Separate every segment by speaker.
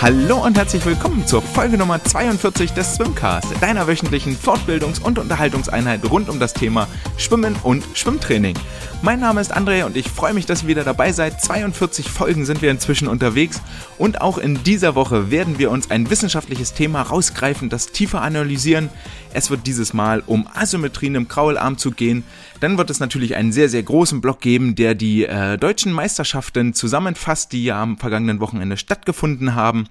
Speaker 1: Hallo und herzlich willkommen zur Folge Nummer 42 des Swimcast, deiner wöchentlichen Fortbildungs- und Unterhaltungseinheit rund um das Thema Schwimmen und Schwimmtraining. Mein Name ist André und ich freue mich, dass ihr wieder dabei seid. 42 Folgen sind wir inzwischen unterwegs und auch in dieser Woche werden wir uns ein wissenschaftliches Thema rausgreifen, das tiefer analysieren. Es wird dieses Mal um Asymmetrien im Kraularm gehen. Dann wird es natürlich einen sehr, sehr großen Block geben, der die äh, deutschen Meisterschaften zusammenfasst, die ja am vergangenen Wochenende stattgefunden haben.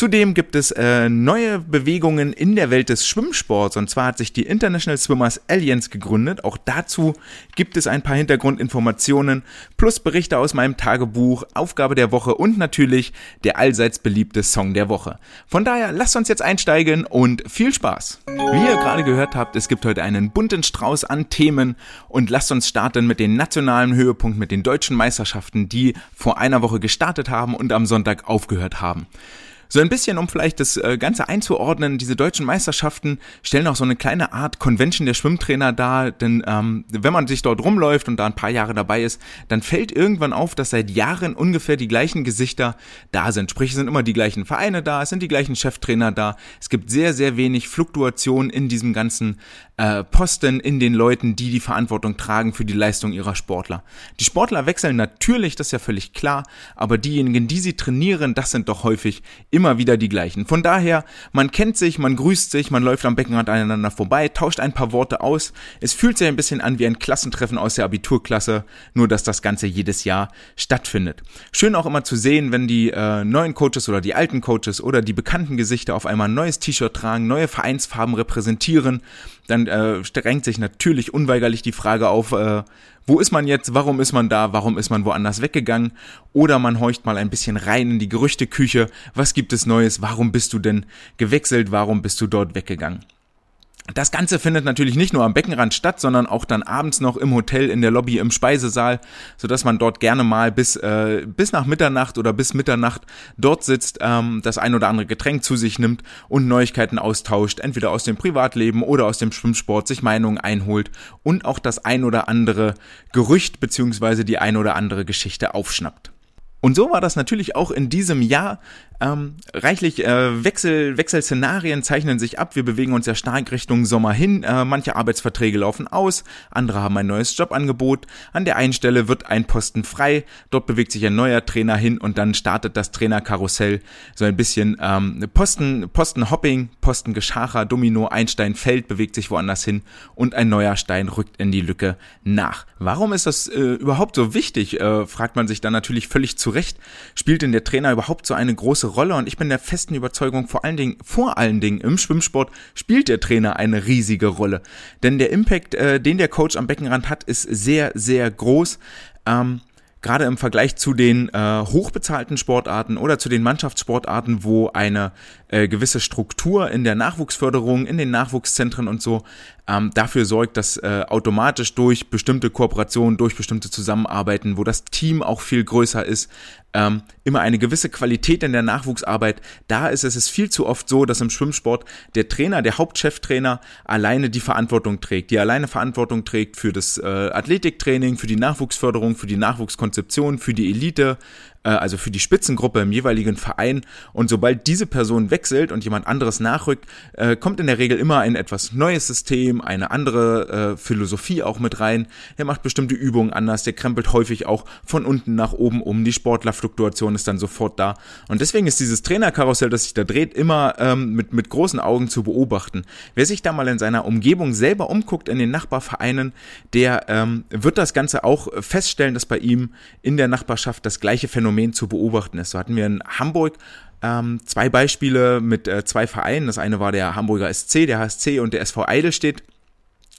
Speaker 1: Zudem gibt es äh, neue Bewegungen in der Welt des Schwimmsports und zwar hat sich die International Swimmers Alliance gegründet. Auch dazu gibt es ein paar Hintergrundinformationen plus Berichte aus meinem Tagebuch, Aufgabe der Woche und natürlich der allseits beliebte Song der Woche. Von daher lasst uns jetzt einsteigen und viel Spaß. Wie ihr gerade gehört habt, es gibt heute einen bunten Strauß an Themen und lasst uns starten mit den nationalen Höhepunkt mit den deutschen Meisterschaften, die vor einer Woche gestartet haben und am Sonntag aufgehört haben. So ein bisschen, um vielleicht das äh, Ganze einzuordnen, diese deutschen Meisterschaften stellen auch so eine kleine Art Convention der Schwimmtrainer dar, denn ähm, wenn man sich dort rumläuft und da ein paar Jahre dabei ist, dann fällt irgendwann auf, dass seit Jahren ungefähr die gleichen Gesichter da sind. Sprich, es sind immer die gleichen Vereine da, es sind die gleichen Cheftrainer da. Es gibt sehr, sehr wenig Fluktuation in diesem ganzen äh, Posten, in den Leuten, die die Verantwortung tragen für die Leistung ihrer Sportler. Die Sportler wechseln natürlich, das ist ja völlig klar, aber diejenigen, die sie trainieren, das sind doch häufig immer wieder die gleichen. Von daher, man kennt sich, man grüßt sich, man läuft am Beckenrand aneinander vorbei, tauscht ein paar Worte aus. Es fühlt sich ein bisschen an wie ein Klassentreffen aus der Abiturklasse, nur dass das Ganze jedes Jahr stattfindet. Schön auch immer zu sehen, wenn die äh, neuen Coaches oder die alten Coaches oder die bekannten Gesichter auf einmal ein neues T-Shirt tragen, neue Vereinsfarben repräsentieren dann äh, drängt sich natürlich unweigerlich die Frage auf, äh, wo ist man jetzt, warum ist man da, warum ist man woanders weggegangen? Oder man horcht mal ein bisschen rein in die Gerüchteküche, was gibt es Neues, warum bist du denn gewechselt, warum bist du dort weggegangen? Das Ganze findet natürlich nicht nur am Beckenrand statt, sondern auch dann abends noch im Hotel, in der Lobby, im Speisesaal, so dass man dort gerne mal bis, äh, bis nach Mitternacht oder bis Mitternacht dort sitzt, ähm, das ein oder andere Getränk zu sich nimmt und Neuigkeiten austauscht, entweder aus dem Privatleben oder aus dem Schwimmsport, sich Meinungen einholt und auch das ein oder andere Gerücht beziehungsweise die ein oder andere Geschichte aufschnappt. Und so war das natürlich auch in diesem Jahr. Ähm, reichlich äh, Wechsel, Wechselszenarien zeichnen sich ab. Wir bewegen uns ja stark Richtung Sommer hin. Äh, manche Arbeitsverträge laufen aus, andere haben ein neues Jobangebot. An der einen Stelle wird ein Posten frei, dort bewegt sich ein neuer Trainer hin und dann startet das Trainerkarussell so ein bisschen ähm, Posten, Postenhopping, Postengeschacher, Domino, ein Stein fällt, bewegt sich woanders hin und ein neuer Stein rückt in die Lücke nach. Warum ist das äh, überhaupt so wichtig? Äh, fragt man sich dann natürlich völlig zu Recht. Spielt denn der Trainer überhaupt so eine große Rolle und ich bin der festen Überzeugung, vor allen Dingen, vor allen Dingen im Schwimmsport spielt der Trainer eine riesige Rolle. Denn der Impact, äh, den der Coach am Beckenrand hat, ist sehr, sehr groß. Ähm, gerade im Vergleich zu den äh, hochbezahlten Sportarten oder zu den Mannschaftssportarten, wo eine äh, gewisse Struktur in der Nachwuchsförderung, in den Nachwuchszentren und so ähm, dafür sorgt, dass äh, automatisch durch bestimmte Kooperationen, durch bestimmte Zusammenarbeiten, wo das Team auch viel größer ist, ähm, immer eine gewisse Qualität in der Nachwuchsarbeit da ist. Es ist viel zu oft so, dass im Schwimmsport der Trainer, der Hauptcheftrainer alleine die Verantwortung trägt, die alleine Verantwortung trägt für das äh, Athletiktraining, für die Nachwuchsförderung, für die Nachwuchskonzeption, für die Elite, äh, also für die Spitzengruppe im jeweiligen Verein. Und sobald diese Person wechselt und jemand anderes nachrückt, äh, kommt in der Regel immer ein etwas neues System, eine andere äh, Philosophie auch mit rein. Er macht bestimmte Übungen anders, der krempelt häufig auch von unten nach oben um. Die Sportlerfluktuation ist dann sofort da. Und deswegen ist dieses Trainerkarussell, das sich da dreht, immer ähm, mit, mit großen Augen zu beobachten. Wer sich da mal in seiner Umgebung selber umguckt, in den Nachbarvereinen, der ähm, wird das Ganze auch feststellen, dass bei ihm in der Nachbarschaft das gleiche Phänomen Phänomen zu beobachten ist. So hatten wir in Hamburg ähm, zwei Beispiele mit äh, zwei Vereinen. Das eine war der Hamburger SC, der HSC und der SV Eidelstedt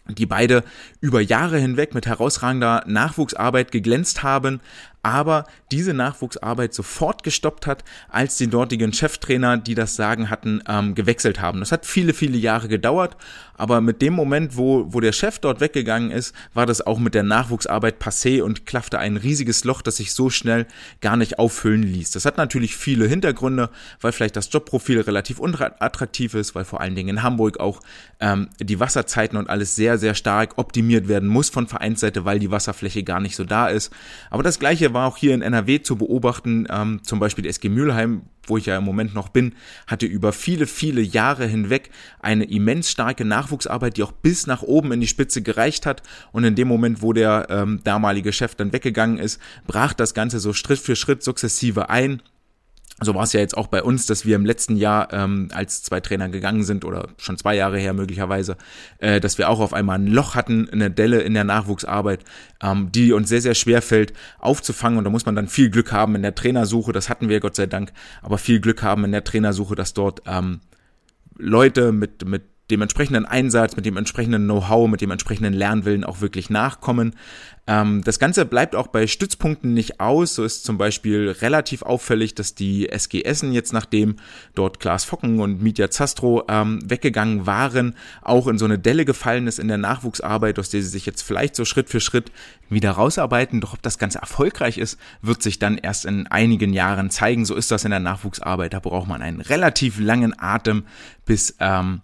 Speaker 1: die beide über Jahre hinweg mit herausragender Nachwuchsarbeit geglänzt haben, aber diese Nachwuchsarbeit sofort gestoppt hat, als die dortigen Cheftrainer, die das Sagen hatten, ähm, gewechselt haben. Das hat viele, viele Jahre gedauert, aber mit dem Moment, wo, wo der Chef dort weggegangen ist, war das auch mit der Nachwuchsarbeit passé und klaffte ein riesiges Loch, das sich so schnell gar nicht auffüllen ließ. Das hat natürlich viele Hintergründe, weil vielleicht das Jobprofil relativ unattraktiv ist, weil vor allen Dingen in Hamburg auch ähm, die Wasserzeiten und alles sehr, sehr stark optimiert werden muss von Vereinsseite, weil die Wasserfläche gar nicht so da ist. Aber das gleiche war auch hier in NRW zu beobachten. Ähm, zum Beispiel die SG Mülheim wo ich ja im Moment noch bin, hatte über viele, viele Jahre hinweg eine immens starke Nachwuchsarbeit, die auch bis nach oben in die Spitze gereicht hat. Und in dem Moment, wo der ähm, damalige Chef dann weggegangen ist, brach das Ganze so Schritt für Schritt sukzessive ein so war es ja jetzt auch bei uns, dass wir im letzten Jahr, ähm, als zwei Trainer gegangen sind oder schon zwei Jahre her möglicherweise, äh, dass wir auch auf einmal ein Loch hatten, eine Delle in der Nachwuchsarbeit, ähm, die uns sehr, sehr schwer fällt aufzufangen. Und da muss man dann viel Glück haben in der Trainersuche, das hatten wir Gott sei Dank, aber viel Glück haben in der Trainersuche, dass dort ähm, Leute mit, mit dem entsprechenden Einsatz, mit dem entsprechenden Know-how, mit dem entsprechenden Lernwillen auch wirklich nachkommen. Ähm, das Ganze bleibt auch bei Stützpunkten nicht aus. So ist zum Beispiel relativ auffällig, dass die SG Essen jetzt, nachdem dort Klaas Focken und Mitya Zastro ähm, weggegangen waren, auch in so eine Delle gefallen ist in der Nachwuchsarbeit, aus der sie sich jetzt vielleicht so Schritt für Schritt wieder rausarbeiten. Doch ob das Ganze erfolgreich ist, wird sich dann erst in einigen Jahren zeigen. So ist das in der Nachwuchsarbeit. Da braucht man einen relativ langen Atem, bis ähm,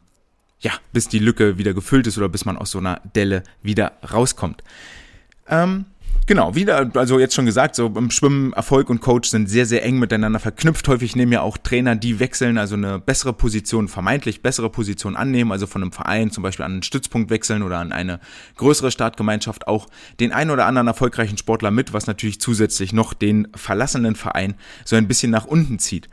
Speaker 1: ja, bis die Lücke wieder gefüllt ist oder bis man aus so einer Delle wieder rauskommt. Ähm, genau, wieder, also jetzt schon gesagt, so im Schwimmen Erfolg und Coach sind sehr, sehr eng miteinander verknüpft. Häufig nehmen ja auch Trainer, die wechseln, also eine bessere Position, vermeintlich bessere Position annehmen, also von einem Verein zum Beispiel an einen Stützpunkt wechseln oder an eine größere Startgemeinschaft auch den einen oder anderen erfolgreichen Sportler mit, was natürlich zusätzlich noch den verlassenen Verein so ein bisschen nach unten zieht.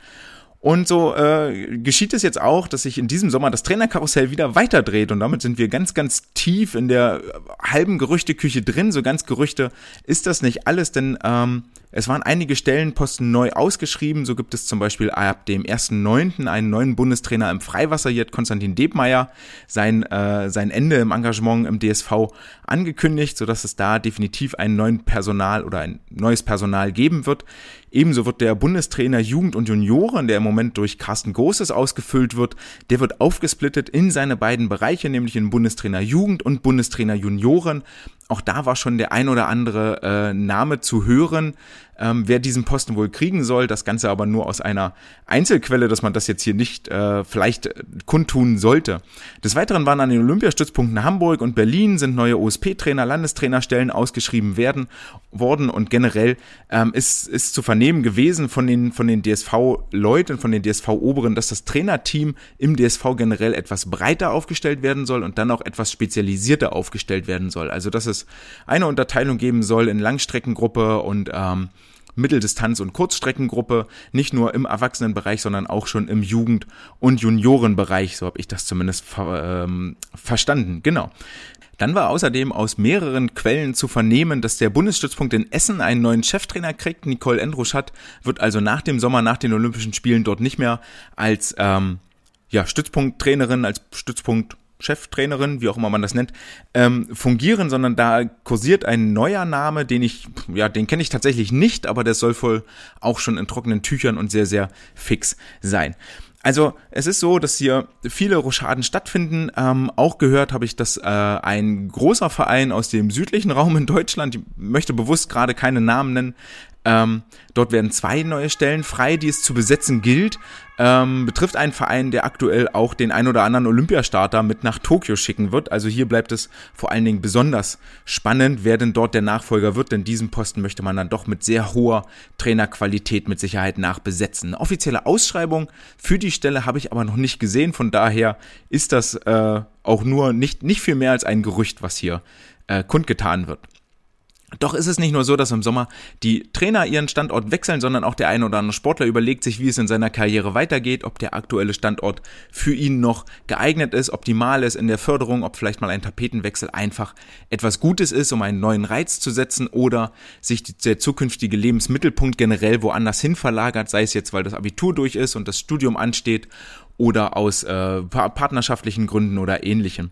Speaker 1: Und so äh, geschieht es jetzt auch, dass sich in diesem Sommer das Trainerkarussell wieder weiterdreht und damit sind wir ganz, ganz tief in der halben Gerüchteküche drin. So ganz Gerüchte ist das nicht alles, denn ähm, es waren einige Stellenposten neu ausgeschrieben. So gibt es zum Beispiel ab dem 1.9. einen neuen Bundestrainer im Freiwasser, hier hat Konstantin Debmeier sein, äh, sein Ende im Engagement im DSV angekündigt, sodass es da definitiv einen neuen Personal oder ein neues Personal geben wird. Ebenso wird der Bundestrainer Jugend und Junioren, der im Moment durch Carsten Großes ausgefüllt wird, der wird aufgesplittet in seine beiden Bereiche, nämlich in Bundestrainer Jugend und Bundestrainer Junioren. Auch da war schon der ein oder andere äh, Name zu hören ähm, wer diesen Posten wohl kriegen soll. Das Ganze aber nur aus einer Einzelquelle, dass man das jetzt hier nicht äh, vielleicht kundtun sollte. Des Weiteren waren an den Olympiastützpunkten Hamburg und Berlin sind neue OSP-Trainer, Landestrainerstellen ausgeschrieben werden worden und generell ähm, ist, ist zu vernehmen gewesen von den, von den DSV-Leuten, von den DSV-Oberen, dass das Trainerteam im DSV generell etwas breiter aufgestellt werden soll und dann auch etwas spezialisierter aufgestellt werden soll. Also dass es eine Unterteilung geben soll in Langstreckengruppe und ähm, Mitteldistanz- und Kurzstreckengruppe, nicht nur im Erwachsenenbereich, sondern auch schon im Jugend- und Juniorenbereich, so habe ich das zumindest ver ähm, verstanden. Genau. Dann war außerdem aus mehreren Quellen zu vernehmen, dass der Bundesstützpunkt in Essen einen neuen Cheftrainer kriegt. Nicole Endruschat wird also nach dem Sommer, nach den Olympischen Spielen dort nicht mehr als ähm, ja, Stützpunkttrainerin, als Stützpunkt Cheftrainerin, wie auch immer man das nennt, ähm, fungieren, sondern da kursiert ein neuer Name, den ich, ja, den kenne ich tatsächlich nicht, aber der soll wohl auch schon in trockenen Tüchern und sehr, sehr fix sein. Also es ist so, dass hier viele Rochaden stattfinden. Ähm, auch gehört habe ich, dass äh, ein großer Verein aus dem südlichen Raum in Deutschland, ich möchte bewusst gerade keine Namen nennen, ähm, dort werden zwei neue Stellen frei, die es zu besetzen gilt. Ähm, betrifft einen Verein, der aktuell auch den ein oder anderen Olympiastarter mit nach Tokio schicken wird. Also hier bleibt es vor allen Dingen besonders spannend, wer denn dort der Nachfolger wird, denn diesen Posten möchte man dann doch mit sehr hoher Trainerqualität mit Sicherheit nachbesetzen. Eine offizielle Ausschreibung für die Stelle habe ich aber noch nicht gesehen, von daher ist das äh, auch nur nicht, nicht viel mehr als ein Gerücht, was hier äh, kundgetan wird. Doch ist es nicht nur so, dass im Sommer die Trainer ihren Standort wechseln, sondern auch der eine oder andere Sportler überlegt sich, wie es in seiner Karriere weitergeht, ob der aktuelle Standort für ihn noch geeignet ist, optimal ist in der Förderung, ob vielleicht mal ein Tapetenwechsel einfach etwas Gutes ist, um einen neuen Reiz zu setzen oder sich der zukünftige Lebensmittelpunkt generell woanders hin verlagert, sei es jetzt, weil das Abitur durch ist und das Studium ansteht oder aus äh, partnerschaftlichen Gründen oder ähnlichem.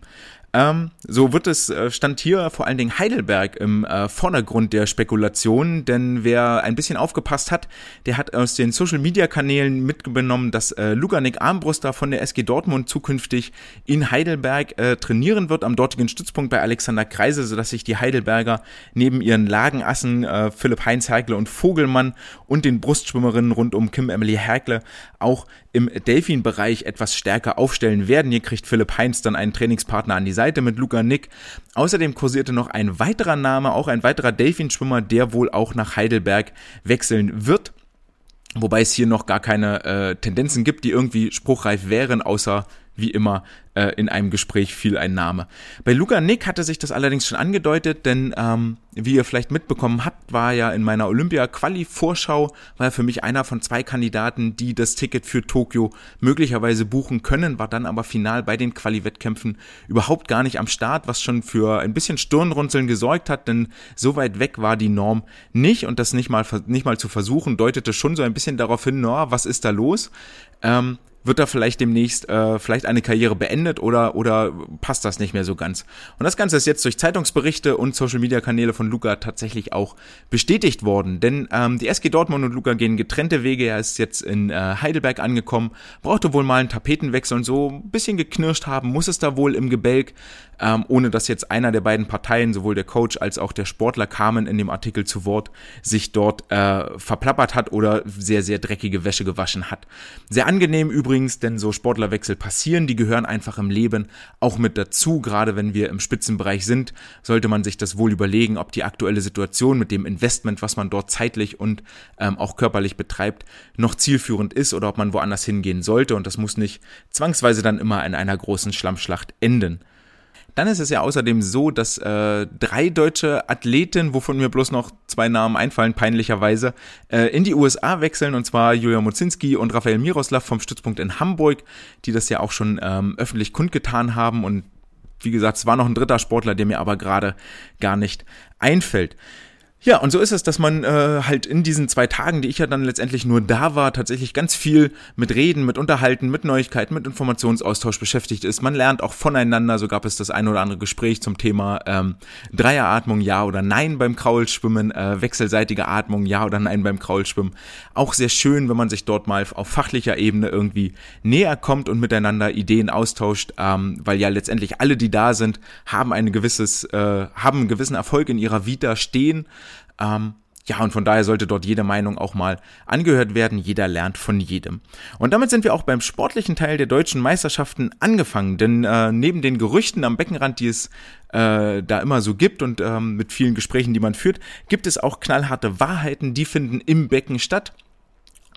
Speaker 1: Ähm, so wird es, äh, stand hier vor allen Dingen Heidelberg im äh, Vordergrund der Spekulation, denn wer ein bisschen aufgepasst hat, der hat aus den Social Media Kanälen mitgenommen, dass äh, Luganik Armbruster von der SG Dortmund zukünftig in Heidelberg äh, trainieren wird, am dortigen Stützpunkt bei Alexander Kreise, sodass sich die Heidelberger neben ihren Lagenassen äh, Philipp Heinz Herkle und Vogelmann und den Brustschwimmerinnen rund um Kim Emily Herkle auch im Delfin-Bereich etwas stärker aufstellen werden. Hier kriegt Philipp Heinz dann einen Trainingspartner an die Seite mit Luca Nick. Außerdem kursierte noch ein weiterer Name, auch ein weiterer Delfin-Schwimmer, der wohl auch nach Heidelberg wechseln wird. Wobei es hier noch gar keine äh, Tendenzen gibt, die irgendwie spruchreif wären, außer wie immer äh, in einem Gespräch fiel ein Name. Bei Luca Nick hatte sich das allerdings schon angedeutet, denn ähm, wie ihr vielleicht mitbekommen habt, war ja in meiner Olympia-Quali-Vorschau, war für mich einer von zwei Kandidaten, die das Ticket für Tokio möglicherweise buchen können, war dann aber final bei den Quali-Wettkämpfen überhaupt gar nicht am Start, was schon für ein bisschen Stirnrunzeln gesorgt hat, denn so weit weg war die Norm nicht und das nicht mal, nicht mal zu versuchen, deutete schon so ein bisschen darauf hin, no, was ist da los? Ähm, wird er vielleicht demnächst äh, vielleicht eine Karriere beendet oder oder passt das nicht mehr so ganz. Und das Ganze ist jetzt durch Zeitungsberichte und Social Media Kanäle von Luca tatsächlich auch bestätigt worden, denn ähm, die SG Dortmund und Luca gehen getrennte Wege. Er ist jetzt in äh, Heidelberg angekommen, brauchte wohl mal einen Tapetenwechsel und so ein bisschen geknirscht haben, muss es da wohl im Gebälk, ähm, ohne dass jetzt einer der beiden Parteien, sowohl der Coach als auch der Sportler kamen in dem Artikel zu Wort, sich dort äh, verplappert hat oder sehr sehr dreckige Wäsche gewaschen hat. Sehr angenehm übrigens übrigens, denn so Sportlerwechsel passieren, die gehören einfach im Leben auch mit dazu. Gerade wenn wir im Spitzenbereich sind, sollte man sich das wohl überlegen, ob die aktuelle Situation mit dem Investment, was man dort zeitlich und ähm, auch körperlich betreibt, noch zielführend ist oder ob man woanders hingehen sollte. Und das muss nicht zwangsweise dann immer in einer großen Schlammschlacht enden. Dann ist es ja außerdem so, dass äh, drei deutsche Athleten, wovon mir bloß noch zwei Namen einfallen, peinlicherweise, äh, in die USA wechseln, und zwar Julia Mozinski und Raphael Miroslav vom Stützpunkt in Hamburg, die das ja auch schon ähm, öffentlich kundgetan haben. Und wie gesagt, es war noch ein dritter Sportler, der mir aber gerade gar nicht einfällt. Ja, und so ist es, dass man äh, halt in diesen zwei Tagen, die ich ja dann letztendlich nur da war, tatsächlich ganz viel mit Reden, mit Unterhalten, mit Neuigkeiten, mit Informationsaustausch beschäftigt ist. Man lernt auch voneinander. So gab es das ein oder andere Gespräch zum Thema ähm, Dreieratmung, ja oder nein beim Kraulschwimmen, äh, wechselseitige Atmung, ja oder nein beim Kraulschwimmen. Auch sehr schön, wenn man sich dort mal auf fachlicher Ebene irgendwie näher kommt und miteinander Ideen austauscht, ähm, weil ja letztendlich alle, die da sind, haben ein gewisses, äh, haben einen gewissen Erfolg in ihrer Vita stehen ähm, ja, und von daher sollte dort jede Meinung auch mal angehört werden. Jeder lernt von jedem. Und damit sind wir auch beim sportlichen Teil der deutschen Meisterschaften angefangen. Denn äh, neben den Gerüchten am Beckenrand, die es äh, da immer so gibt und ähm, mit vielen Gesprächen, die man führt, gibt es auch knallharte Wahrheiten, die finden im Becken statt.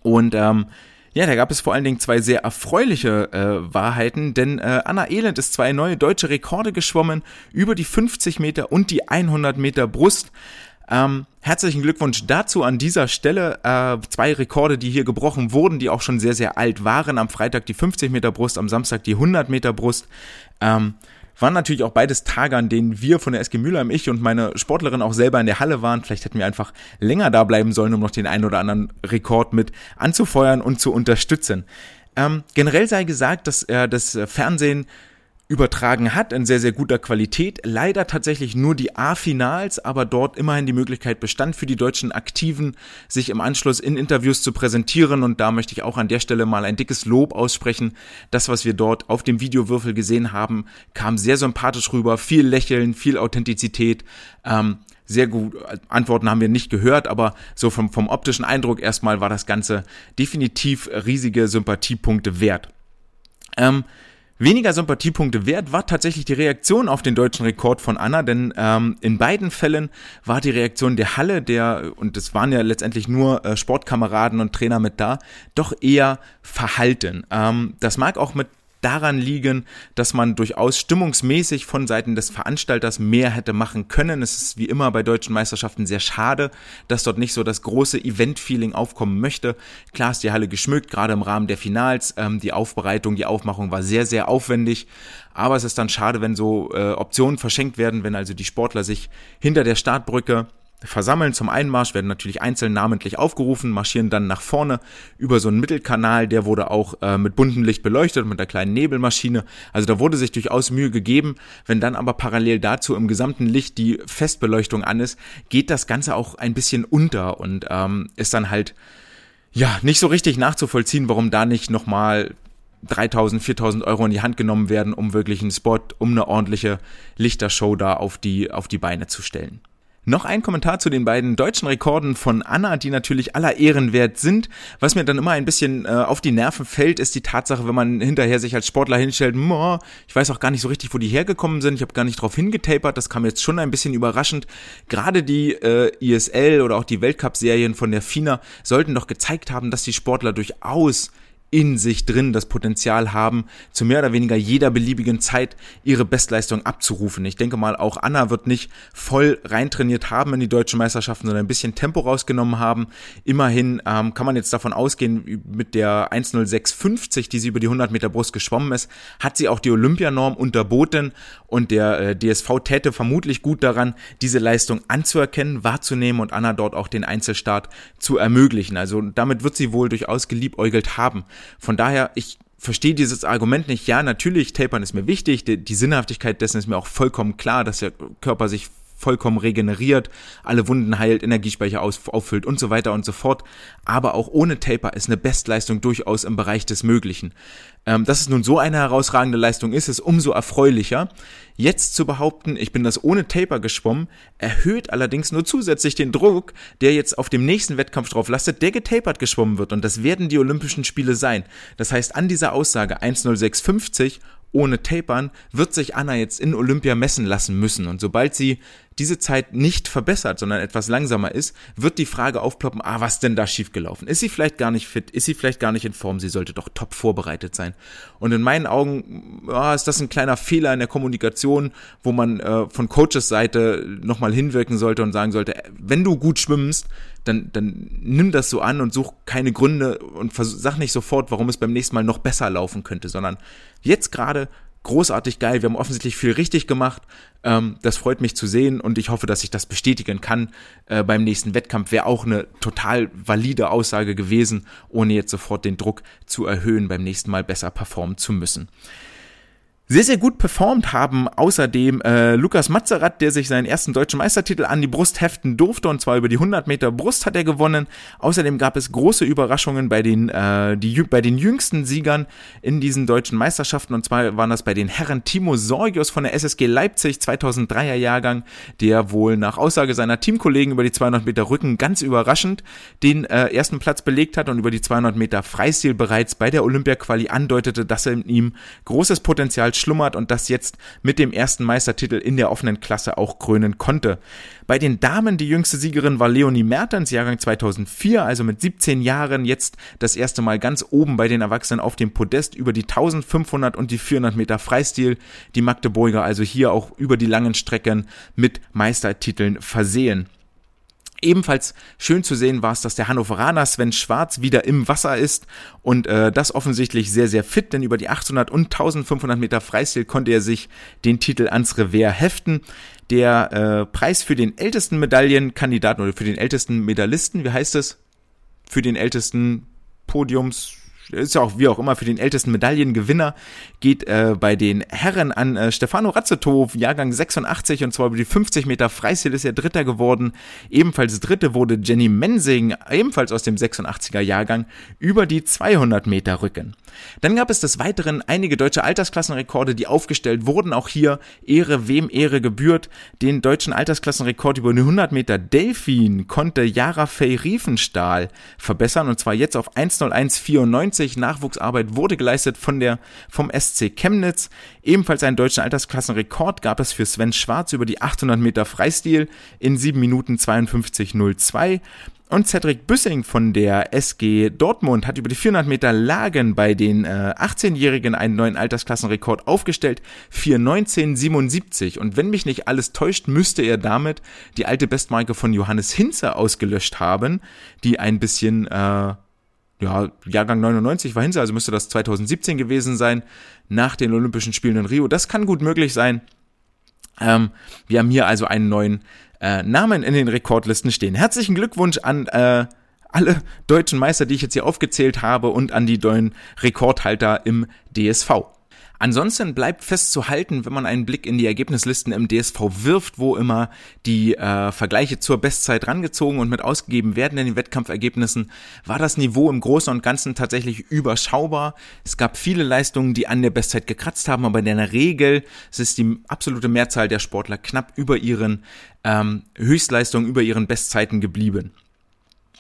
Speaker 1: Und ähm, ja, da gab es vor allen Dingen zwei sehr erfreuliche äh, Wahrheiten, denn äh, Anna Elend ist zwei neue deutsche Rekorde geschwommen über die 50 Meter und die 100 Meter Brust. Ähm, herzlichen Glückwunsch dazu an dieser Stelle. Äh, zwei Rekorde, die hier gebrochen wurden, die auch schon sehr, sehr alt waren. Am Freitag die 50 Meter Brust, am Samstag die 100 Meter Brust. Ähm, waren natürlich auch beides Tage, an denen wir von der SG Mülheim, ich und meine Sportlerin auch selber in der Halle waren. Vielleicht hätten wir einfach länger da bleiben sollen, um noch den einen oder anderen Rekord mit anzufeuern und zu unterstützen. Ähm, generell sei gesagt, dass äh, das Fernsehen übertragen hat, in sehr, sehr guter Qualität. Leider tatsächlich nur die A-Finals, aber dort immerhin die Möglichkeit bestand für die deutschen Aktiven, sich im Anschluss in Interviews zu präsentieren. Und da möchte ich auch an der Stelle mal ein dickes Lob aussprechen. Das, was wir dort auf dem Videowürfel gesehen haben, kam sehr sympathisch rüber. Viel Lächeln, viel Authentizität. Ähm, sehr gut. Antworten haben wir nicht gehört, aber so vom, vom optischen Eindruck erstmal war das Ganze definitiv riesige Sympathiepunkte wert. Ähm, Weniger Sympathiepunkte wert war tatsächlich die Reaktion auf den deutschen Rekord von Anna, denn ähm, in beiden Fällen war die Reaktion der Halle, der, und es waren ja letztendlich nur äh, Sportkameraden und Trainer mit da, doch eher verhalten. Ähm, das mag auch mit daran liegen, dass man durchaus stimmungsmäßig von Seiten des Veranstalters mehr hätte machen können. Es ist wie immer bei deutschen Meisterschaften sehr schade, dass dort nicht so das große Event-Feeling aufkommen möchte. Klar ist die Halle geschmückt, gerade im Rahmen der Finals. Ähm, die Aufbereitung, die Aufmachung war sehr, sehr aufwendig. Aber es ist dann schade, wenn so äh, Optionen verschenkt werden, wenn also die Sportler sich hinter der Startbrücke versammeln zum Einmarsch, werden natürlich einzeln namentlich aufgerufen, marschieren dann nach vorne über so einen Mittelkanal, der wurde auch äh, mit buntem Licht beleuchtet, mit einer kleinen Nebelmaschine. Also da wurde sich durchaus Mühe gegeben. Wenn dann aber parallel dazu im gesamten Licht die Festbeleuchtung an ist, geht das Ganze auch ein bisschen unter und ähm, ist dann halt ja nicht so richtig nachzuvollziehen, warum da nicht nochmal 3000, 4000 Euro in die Hand genommen werden, um wirklich einen Spot, um eine ordentliche Lichtershow da auf die, auf die Beine zu stellen. Noch ein Kommentar zu den beiden deutschen Rekorden von Anna, die natürlich aller Ehren wert sind. Was mir dann immer ein bisschen äh, auf die Nerven fällt, ist die Tatsache, wenn man hinterher sich als Sportler hinstellt, ich weiß auch gar nicht so richtig, wo die hergekommen sind, ich habe gar nicht drauf hingetapert, das kam jetzt schon ein bisschen überraschend. Gerade die äh, ISL oder auch die Weltcup-Serien von der FINA sollten doch gezeigt haben, dass die Sportler durchaus in sich drin das Potenzial haben, zu mehr oder weniger jeder beliebigen Zeit ihre Bestleistung abzurufen. Ich denke mal, auch Anna wird nicht voll reintrainiert haben in die deutschen Meisterschaften, sondern ein bisschen Tempo rausgenommen haben. Immerhin ähm, kann man jetzt davon ausgehen, mit der 1.06.50, die sie über die 100 Meter Brust geschwommen ist, hat sie auch die Olympianorm unterboten und der äh, DSV täte vermutlich gut daran, diese Leistung anzuerkennen, wahrzunehmen und Anna dort auch den Einzelstart zu ermöglichen. Also damit wird sie wohl durchaus geliebäugelt haben. Von daher, ich verstehe dieses Argument nicht. Ja, natürlich, Tapern ist mir wichtig, die, die Sinnhaftigkeit dessen ist mir auch vollkommen klar, dass der Körper sich vollkommen regeneriert, alle Wunden heilt, Energiespeicher aus, auffüllt und so weiter und so fort. Aber auch ohne Taper ist eine Bestleistung durchaus im Bereich des Möglichen. Ähm, dass es nun so eine herausragende Leistung ist, ist umso erfreulicher. Jetzt zu behaupten, ich bin das ohne Taper geschwommen, erhöht allerdings nur zusätzlich den Druck, der jetzt auf dem nächsten Wettkampf drauf lastet, der getapert geschwommen wird. Und das werden die Olympischen Spiele sein. Das heißt, an dieser Aussage 10650 ohne Tapern wird sich Anna jetzt in Olympia messen lassen müssen. Und sobald sie diese Zeit nicht verbessert, sondern etwas langsamer ist, wird die Frage aufploppen, ah, was denn da schiefgelaufen? Ist sie vielleicht gar nicht fit? Ist sie vielleicht gar nicht in Form? Sie sollte doch top vorbereitet sein. Und in meinen Augen ja, ist das ein kleiner Fehler in der Kommunikation, wo man äh, von Coaches Seite nochmal hinwirken sollte und sagen sollte, wenn du gut schwimmst, dann, dann nimm das so an und such keine Gründe und sag nicht sofort, warum es beim nächsten Mal noch besser laufen könnte, sondern jetzt gerade großartig geil. Wir haben offensichtlich viel richtig gemacht. Ähm, das freut mich zu sehen und ich hoffe, dass ich das bestätigen kann äh, beim nächsten Wettkampf. Wäre auch eine total valide Aussage gewesen, ohne jetzt sofort den Druck zu erhöhen, beim nächsten Mal besser performen zu müssen. Sehr, sehr gut performt haben außerdem äh, Lukas Mazerat, der sich seinen ersten deutschen Meistertitel an die Brust heften durfte und zwar über die 100 Meter Brust hat er gewonnen. Außerdem gab es große Überraschungen bei den, äh, die, bei den jüngsten Siegern in diesen deutschen Meisterschaften und zwar waren das bei den Herren Timo Sorgios von der SSG Leipzig 2003er Jahrgang, der wohl nach Aussage seiner Teamkollegen über die 200 Meter Rücken ganz überraschend den äh, ersten Platz belegt hat und über die 200 Meter Freistil bereits bei der Olympia-Quali andeutete, dass er in ihm großes Potenzial schlummert und das jetzt mit dem ersten Meistertitel in der offenen Klasse auch krönen konnte. Bei den Damen die jüngste Siegerin war Leonie Mertens, Jahrgang 2004, also mit 17 Jahren jetzt das erste Mal ganz oben bei den Erwachsenen auf dem Podest über die 1500 und die 400 Meter Freistil. Die Magdeburger also hier auch über die langen Strecken mit Meistertiteln versehen. Ebenfalls schön zu sehen war es, dass der Hannoveraner Sven Schwarz wieder im Wasser ist und äh, das offensichtlich sehr, sehr fit, denn über die 800 und 1500 Meter Freistil konnte er sich den Titel ans Revers heften. Der äh, Preis für den ältesten Medaillenkandidaten oder für den ältesten Medaillisten, wie heißt es? Für den ältesten Podiums, ist ja auch wie auch immer für den ältesten Medaillengewinner, geht äh, bei den Herren an äh, Stefano Razzetov, Jahrgang 86 und zwar über die 50 Meter Freistil ist er Dritter geworden. Ebenfalls Dritte wurde Jenny Mensing, ebenfalls aus dem 86er Jahrgang, über die 200 Meter Rücken. Dann gab es des Weiteren einige deutsche Altersklassenrekorde, die aufgestellt wurden. Auch hier Ehre, wem Ehre gebührt. Den deutschen Altersklassenrekord über die 100 Meter Delfin konnte Jara Fey Riefenstahl verbessern und zwar jetzt auf 1.01.94. Nachwuchsarbeit wurde geleistet von der, vom SC Chemnitz. Ebenfalls einen deutschen Altersklassenrekord gab es für Sven Schwarz über die 800 Meter Freistil in 7 Minuten 52.02. Und Cedric Büssing von der SG Dortmund hat über die 400 Meter Lagen bei den äh, 18-Jährigen einen neuen Altersklassenrekord aufgestellt, 4.19.77. Und wenn mich nicht alles täuscht, müsste er damit die alte Bestmarke von Johannes Hinze ausgelöscht haben, die ein bisschen, äh, ja, Jahrgang 99 war Hinze, also müsste das 2017 gewesen sein, nach den Olympischen Spielen in Rio. Das kann gut möglich sein. Ähm, wir haben hier also einen neuen äh, Namen in den Rekordlisten stehen. Herzlichen Glückwunsch an äh, alle deutschen Meister, die ich jetzt hier aufgezählt habe und an die neuen Rekordhalter im DSV. Ansonsten bleibt festzuhalten, wenn man einen Blick in die Ergebnislisten im DSV wirft, wo immer die äh, Vergleiche zur Bestzeit rangezogen und mit ausgegeben werden in den Wettkampfergebnissen, war das Niveau im Großen und Ganzen tatsächlich überschaubar. Es gab viele Leistungen, die an der Bestzeit gekratzt haben, aber in der Regel ist die absolute Mehrzahl der Sportler knapp über ihren ähm, Höchstleistungen, über ihren Bestzeiten geblieben.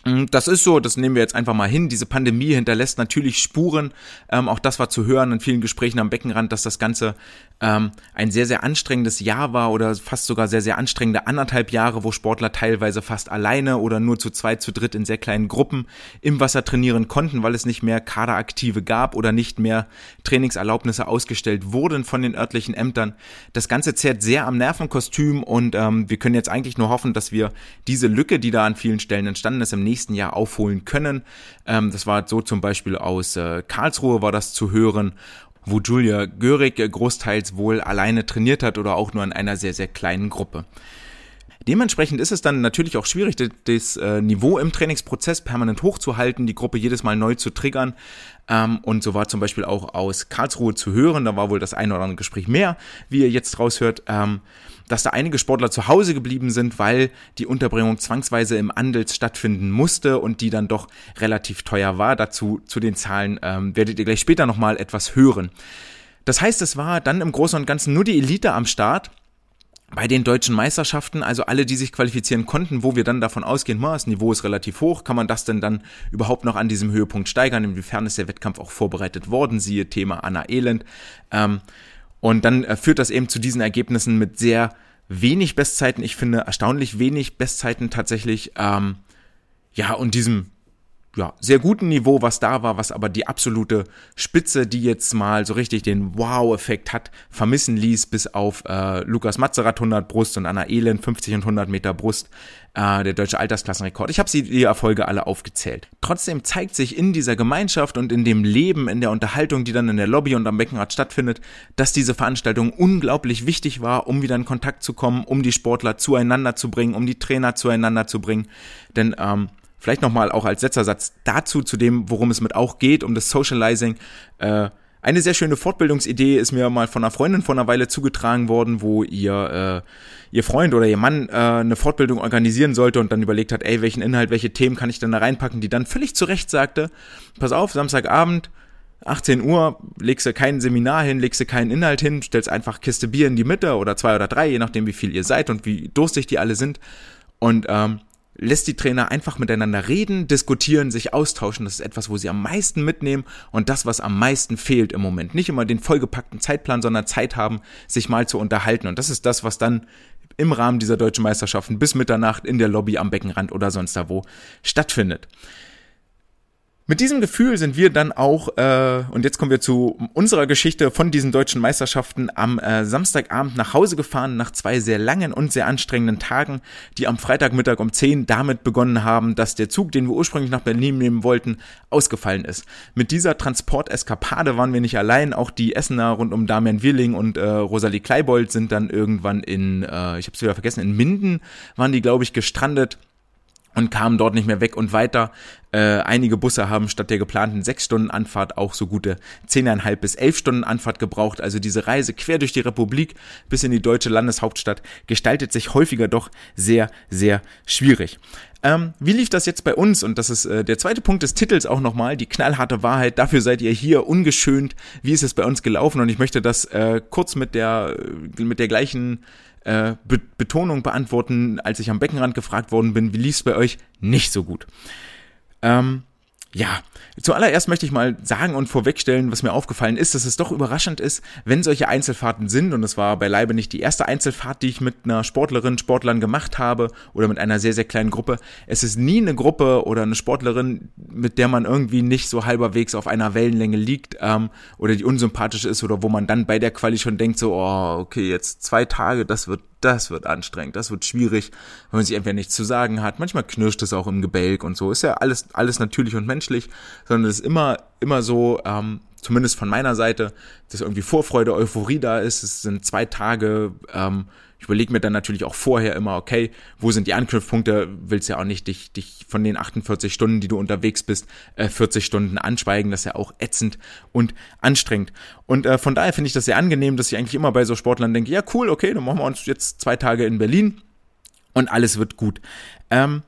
Speaker 1: Mm, das ist so, das nehmen wir jetzt einfach mal hin. Diese Pandemie hinterlässt natürlich Spuren. Ähm, auch das war zu hören in vielen Gesprächen am Beckenrand, dass das Ganze ähm, ein sehr, sehr anstrengendes Jahr war oder fast sogar sehr, sehr anstrengende anderthalb Jahre, wo Sportler teilweise fast alleine oder nur zu zweit, zu dritt in sehr kleinen Gruppen im Wasser trainieren konnten, weil es nicht mehr Kaderaktive gab oder nicht mehr Trainingserlaubnisse ausgestellt wurden von den örtlichen Ämtern. Das Ganze zehrt sehr am Nervenkostüm und ähm, wir können jetzt eigentlich nur hoffen, dass wir diese Lücke, die da an vielen Stellen entstanden ist, im nächsten Jahr aufholen können. Ähm, das war so zum Beispiel aus äh, Karlsruhe war das zu hören wo Julia Görig großteils wohl alleine trainiert hat oder auch nur in einer sehr, sehr kleinen Gruppe. Dementsprechend ist es dann natürlich auch schwierig, das, äh, Niveau im Trainingsprozess permanent hochzuhalten, die Gruppe jedes Mal neu zu triggern. Ähm, und so war zum Beispiel auch aus Karlsruhe zu hören, da war wohl das eine oder andere Gespräch mehr, wie ihr jetzt raushört, ähm, dass da einige Sportler zu Hause geblieben sind, weil die Unterbringung zwangsweise im Andels stattfinden musste und die dann doch relativ teuer war. Dazu zu den Zahlen ähm, werdet ihr gleich später nochmal etwas hören. Das heißt, es war dann im Großen und Ganzen nur die Elite am Start bei den deutschen Meisterschaften, also alle, die sich qualifizieren konnten, wo wir dann davon ausgehen, das Niveau ist relativ hoch, kann man das denn dann überhaupt noch an diesem Höhepunkt steigern? Inwiefern ist der Wettkampf auch vorbereitet worden? Siehe Thema Anna Elend. Ähm, und dann äh, führt das eben zu diesen Ergebnissen mit sehr wenig Bestzeiten. Ich finde erstaunlich wenig Bestzeiten tatsächlich. Ähm, ja, und diesem ja, sehr guten Niveau, was da war, was aber die absolute Spitze, die jetzt mal so richtig den Wow-Effekt hat, vermissen ließ, bis auf äh, Lukas Mazerat 100 Brust und Anna Elend 50 und 100 Meter Brust, äh, der deutsche Altersklassenrekord. Ich habe sie die Erfolge alle aufgezählt. Trotzdem zeigt sich in dieser Gemeinschaft und in dem Leben, in der Unterhaltung, die dann in der Lobby und am Beckenrad stattfindet, dass diese Veranstaltung unglaublich wichtig war, um wieder in Kontakt zu kommen, um die Sportler zueinander zu bringen, um die Trainer zueinander zu bringen. Denn ähm, vielleicht nochmal auch als letzter Satz dazu, zu dem, worum es mit auch geht, um das Socializing. Äh, eine sehr schöne Fortbildungsidee ist mir mal von einer Freundin vor einer Weile zugetragen worden, wo ihr, äh, ihr Freund oder ihr Mann äh, eine Fortbildung organisieren sollte und dann überlegt hat, ey, welchen Inhalt, welche Themen kann ich denn da reinpacken, die dann völlig zu Recht sagte, pass auf, Samstagabend, 18 Uhr, legst du kein Seminar hin, legst du keinen Inhalt hin, stellst einfach Kiste Bier in die Mitte oder zwei oder drei, je nachdem wie viel ihr seid und wie durstig die alle sind und ähm, lässt die Trainer einfach miteinander reden, diskutieren, sich austauschen. Das ist etwas, wo sie am meisten mitnehmen und das, was am meisten fehlt im Moment. Nicht immer den vollgepackten Zeitplan, sondern Zeit haben, sich mal zu unterhalten. Und das ist das, was dann im Rahmen dieser deutschen Meisterschaften bis Mitternacht in der Lobby am Beckenrand oder sonst da wo stattfindet. Mit diesem Gefühl sind wir dann auch, äh, und jetzt kommen wir zu unserer Geschichte von diesen deutschen Meisterschaften, am äh, Samstagabend nach Hause gefahren, nach zwei sehr langen und sehr anstrengenden Tagen, die am Freitagmittag um 10 damit begonnen haben, dass der Zug, den wir ursprünglich nach Berlin nehmen wollten, ausgefallen ist. Mit dieser Transporteskapade waren wir nicht allein, auch die Essener rund um Damian Willing und äh, Rosalie Kleibold sind dann irgendwann in, äh, ich habe es wieder vergessen, in Minden waren die, glaube ich, gestrandet und kamen dort nicht mehr weg und weiter. Äh, einige Busse haben statt der geplanten sechs Stunden Anfahrt auch so gute zehneinhalb bis elf Stunden Anfahrt gebraucht. Also diese Reise quer durch die Republik bis in die deutsche Landeshauptstadt gestaltet sich häufiger doch sehr, sehr schwierig. Ähm, wie lief das jetzt bei uns? Und das ist äh, der zweite Punkt des Titels auch nochmal, die knallharte Wahrheit. Dafür seid ihr hier ungeschönt. Wie ist es bei uns gelaufen? Und ich möchte das äh, kurz mit der, mit der gleichen äh, Be Betonung beantworten, als ich am Beckenrand gefragt worden bin, wie lief's bei euch? Nicht so gut. Ähm, ja, zuallererst möchte ich mal sagen und vorwegstellen, was mir aufgefallen ist, dass es doch überraschend ist, wenn solche Einzelfahrten sind, und es war beileibe nicht die erste Einzelfahrt, die ich mit einer Sportlerin, Sportlern gemacht habe oder mit einer sehr, sehr kleinen Gruppe. Es ist nie eine Gruppe oder eine Sportlerin, mit der man irgendwie nicht so halberwegs auf einer Wellenlänge liegt ähm, oder die unsympathisch ist oder wo man dann bei der Quali schon denkt, so, oh, okay, jetzt zwei Tage, das wird das wird anstrengend, das wird schwierig, wenn man sich entweder nichts zu sagen hat. Manchmal knirscht es auch im Gebälk und so. Ist ja alles, alles natürlich und menschlich, sondern es ist immer, immer so, ähm, zumindest von meiner Seite, dass irgendwie Vorfreude, Euphorie da ist. Es sind zwei Tage, ähm, ich überlege mir dann natürlich auch vorher immer, okay, wo sind die Anknüpfpunkte? Willst ja auch nicht dich, dich von den 48 Stunden, die du unterwegs bist, äh, 40 Stunden anschweigen. Das ist ja auch ätzend und anstrengend. Und äh, von daher finde ich das sehr angenehm, dass ich eigentlich immer bei so Sportlern denke, ja cool, okay, dann machen wir uns jetzt zwei Tage in Berlin und alles wird gut. Ähm,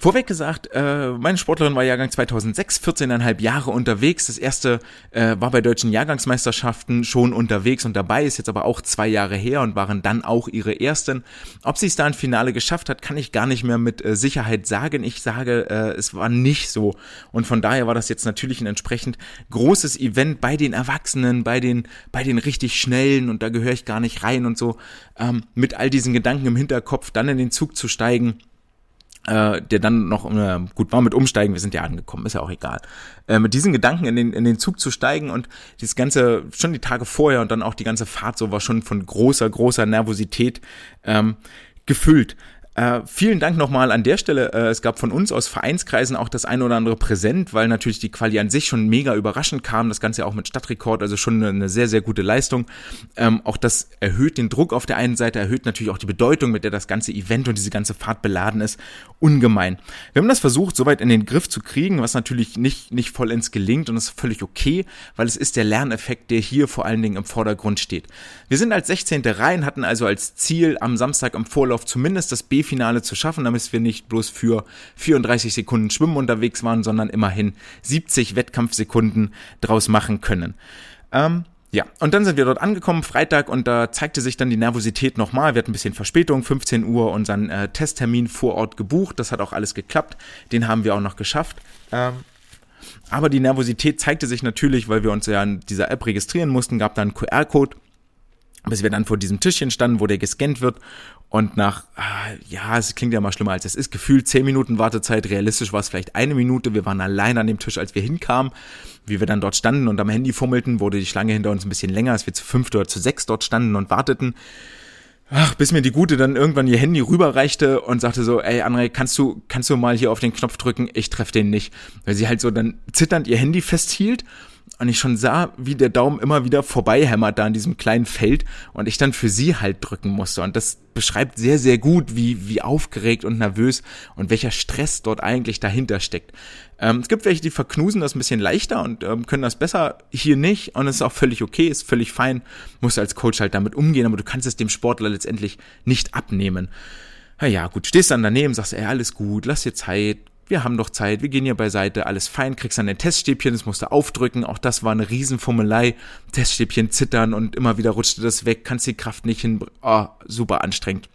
Speaker 1: Vorweg gesagt, äh, meine Sportlerin war Jahrgang 2006, 14,5 Jahre unterwegs. Das erste äh, war bei deutschen Jahrgangsmeisterschaften schon unterwegs und dabei, ist jetzt aber auch zwei Jahre her und waren dann auch ihre ersten. Ob sie es da im Finale geschafft hat, kann ich gar nicht mehr mit äh, Sicherheit sagen. Ich sage, äh, es war nicht so. Und von daher war das jetzt natürlich ein entsprechend großes Event bei den Erwachsenen, bei den, bei den richtig Schnellen und da gehöre ich gar nicht rein und so. Ähm, mit all diesen Gedanken im Hinterkopf, dann in den Zug zu steigen äh, der dann noch, äh, gut, war mit Umsteigen, wir sind ja angekommen, ist ja auch egal. Äh, mit diesen Gedanken in den, in den Zug zu steigen und das Ganze, schon die Tage vorher und dann auch die ganze Fahrt so war schon von großer, großer Nervosität ähm, gefüllt. Äh, vielen Dank nochmal an der Stelle. Äh, es gab von uns aus Vereinskreisen auch das ein oder andere Präsent, weil natürlich die Quali an sich schon mega überraschend kam. Das Ganze auch mit Stadtrekord, also schon eine, eine sehr, sehr gute Leistung. Ähm, auch das erhöht den Druck auf der einen Seite, erhöht natürlich auch die Bedeutung, mit der das ganze Event und diese ganze Fahrt beladen ist, ungemein. Wir haben das versucht, soweit in den Griff zu kriegen, was natürlich nicht, nicht vollends gelingt und das ist völlig okay, weil es ist der Lerneffekt, der hier vor allen Dingen im Vordergrund steht. Wir sind als 16. Reihen, hatten also als Ziel am Samstag im Vorlauf zumindest das B Finale zu schaffen, damit wir nicht bloß für 34 Sekunden Schwimmen unterwegs waren, sondern immerhin 70 Wettkampfsekunden draus machen können. Ähm, ja, und dann sind wir dort angekommen, Freitag, und da zeigte sich dann die Nervosität nochmal. Wir hatten ein bisschen Verspätung, 15 Uhr unseren äh, Testtermin vor Ort gebucht. Das hat auch alles geklappt. Den haben wir auch noch geschafft. Ähm, aber die Nervosität zeigte sich natürlich, weil wir uns ja in dieser App registrieren mussten, gab da einen QR-Code bis wir dann vor diesem Tischchen standen, wo der gescannt wird und nach, ah, ja, es klingt ja mal schlimmer als es ist, gefühlt zehn Minuten Wartezeit, realistisch war es vielleicht eine Minute, wir waren allein an dem Tisch, als wir hinkamen, wie wir dann dort standen und am Handy fummelten, wurde die Schlange hinter uns ein bisschen länger, als wir zu fünf oder zu sechs dort standen und warteten. Ach, bis mir die Gute dann irgendwann ihr Handy rüberreichte und sagte so, ey André, kannst du, kannst du mal hier auf den Knopf drücken? Ich treffe den nicht. Weil sie halt so dann zitternd ihr Handy festhielt und ich schon sah, wie der Daumen immer wieder vorbeihämmert da in diesem kleinen Feld und ich dann für sie halt drücken musste. Und das beschreibt sehr, sehr gut, wie, wie aufgeregt und nervös und welcher Stress dort eigentlich dahinter steckt. Ähm, es gibt welche, die verknusen das ein bisschen leichter und ähm, können das besser, hier nicht und es ist auch völlig okay, ist völlig fein, muss als Coach halt damit umgehen, aber du kannst es dem Sportler letztendlich nicht abnehmen. Na ja, gut, stehst dann daneben, sagst, ey, alles gut, lass dir Zeit, wir haben doch Zeit, wir gehen hier beiseite, alles fein, kriegst dann ein Teststäbchen, das musst du aufdrücken, auch das war eine Riesenfummelei, Teststäbchen zittern und immer wieder rutschte das weg, kannst die Kraft nicht hin, oh, super anstrengend.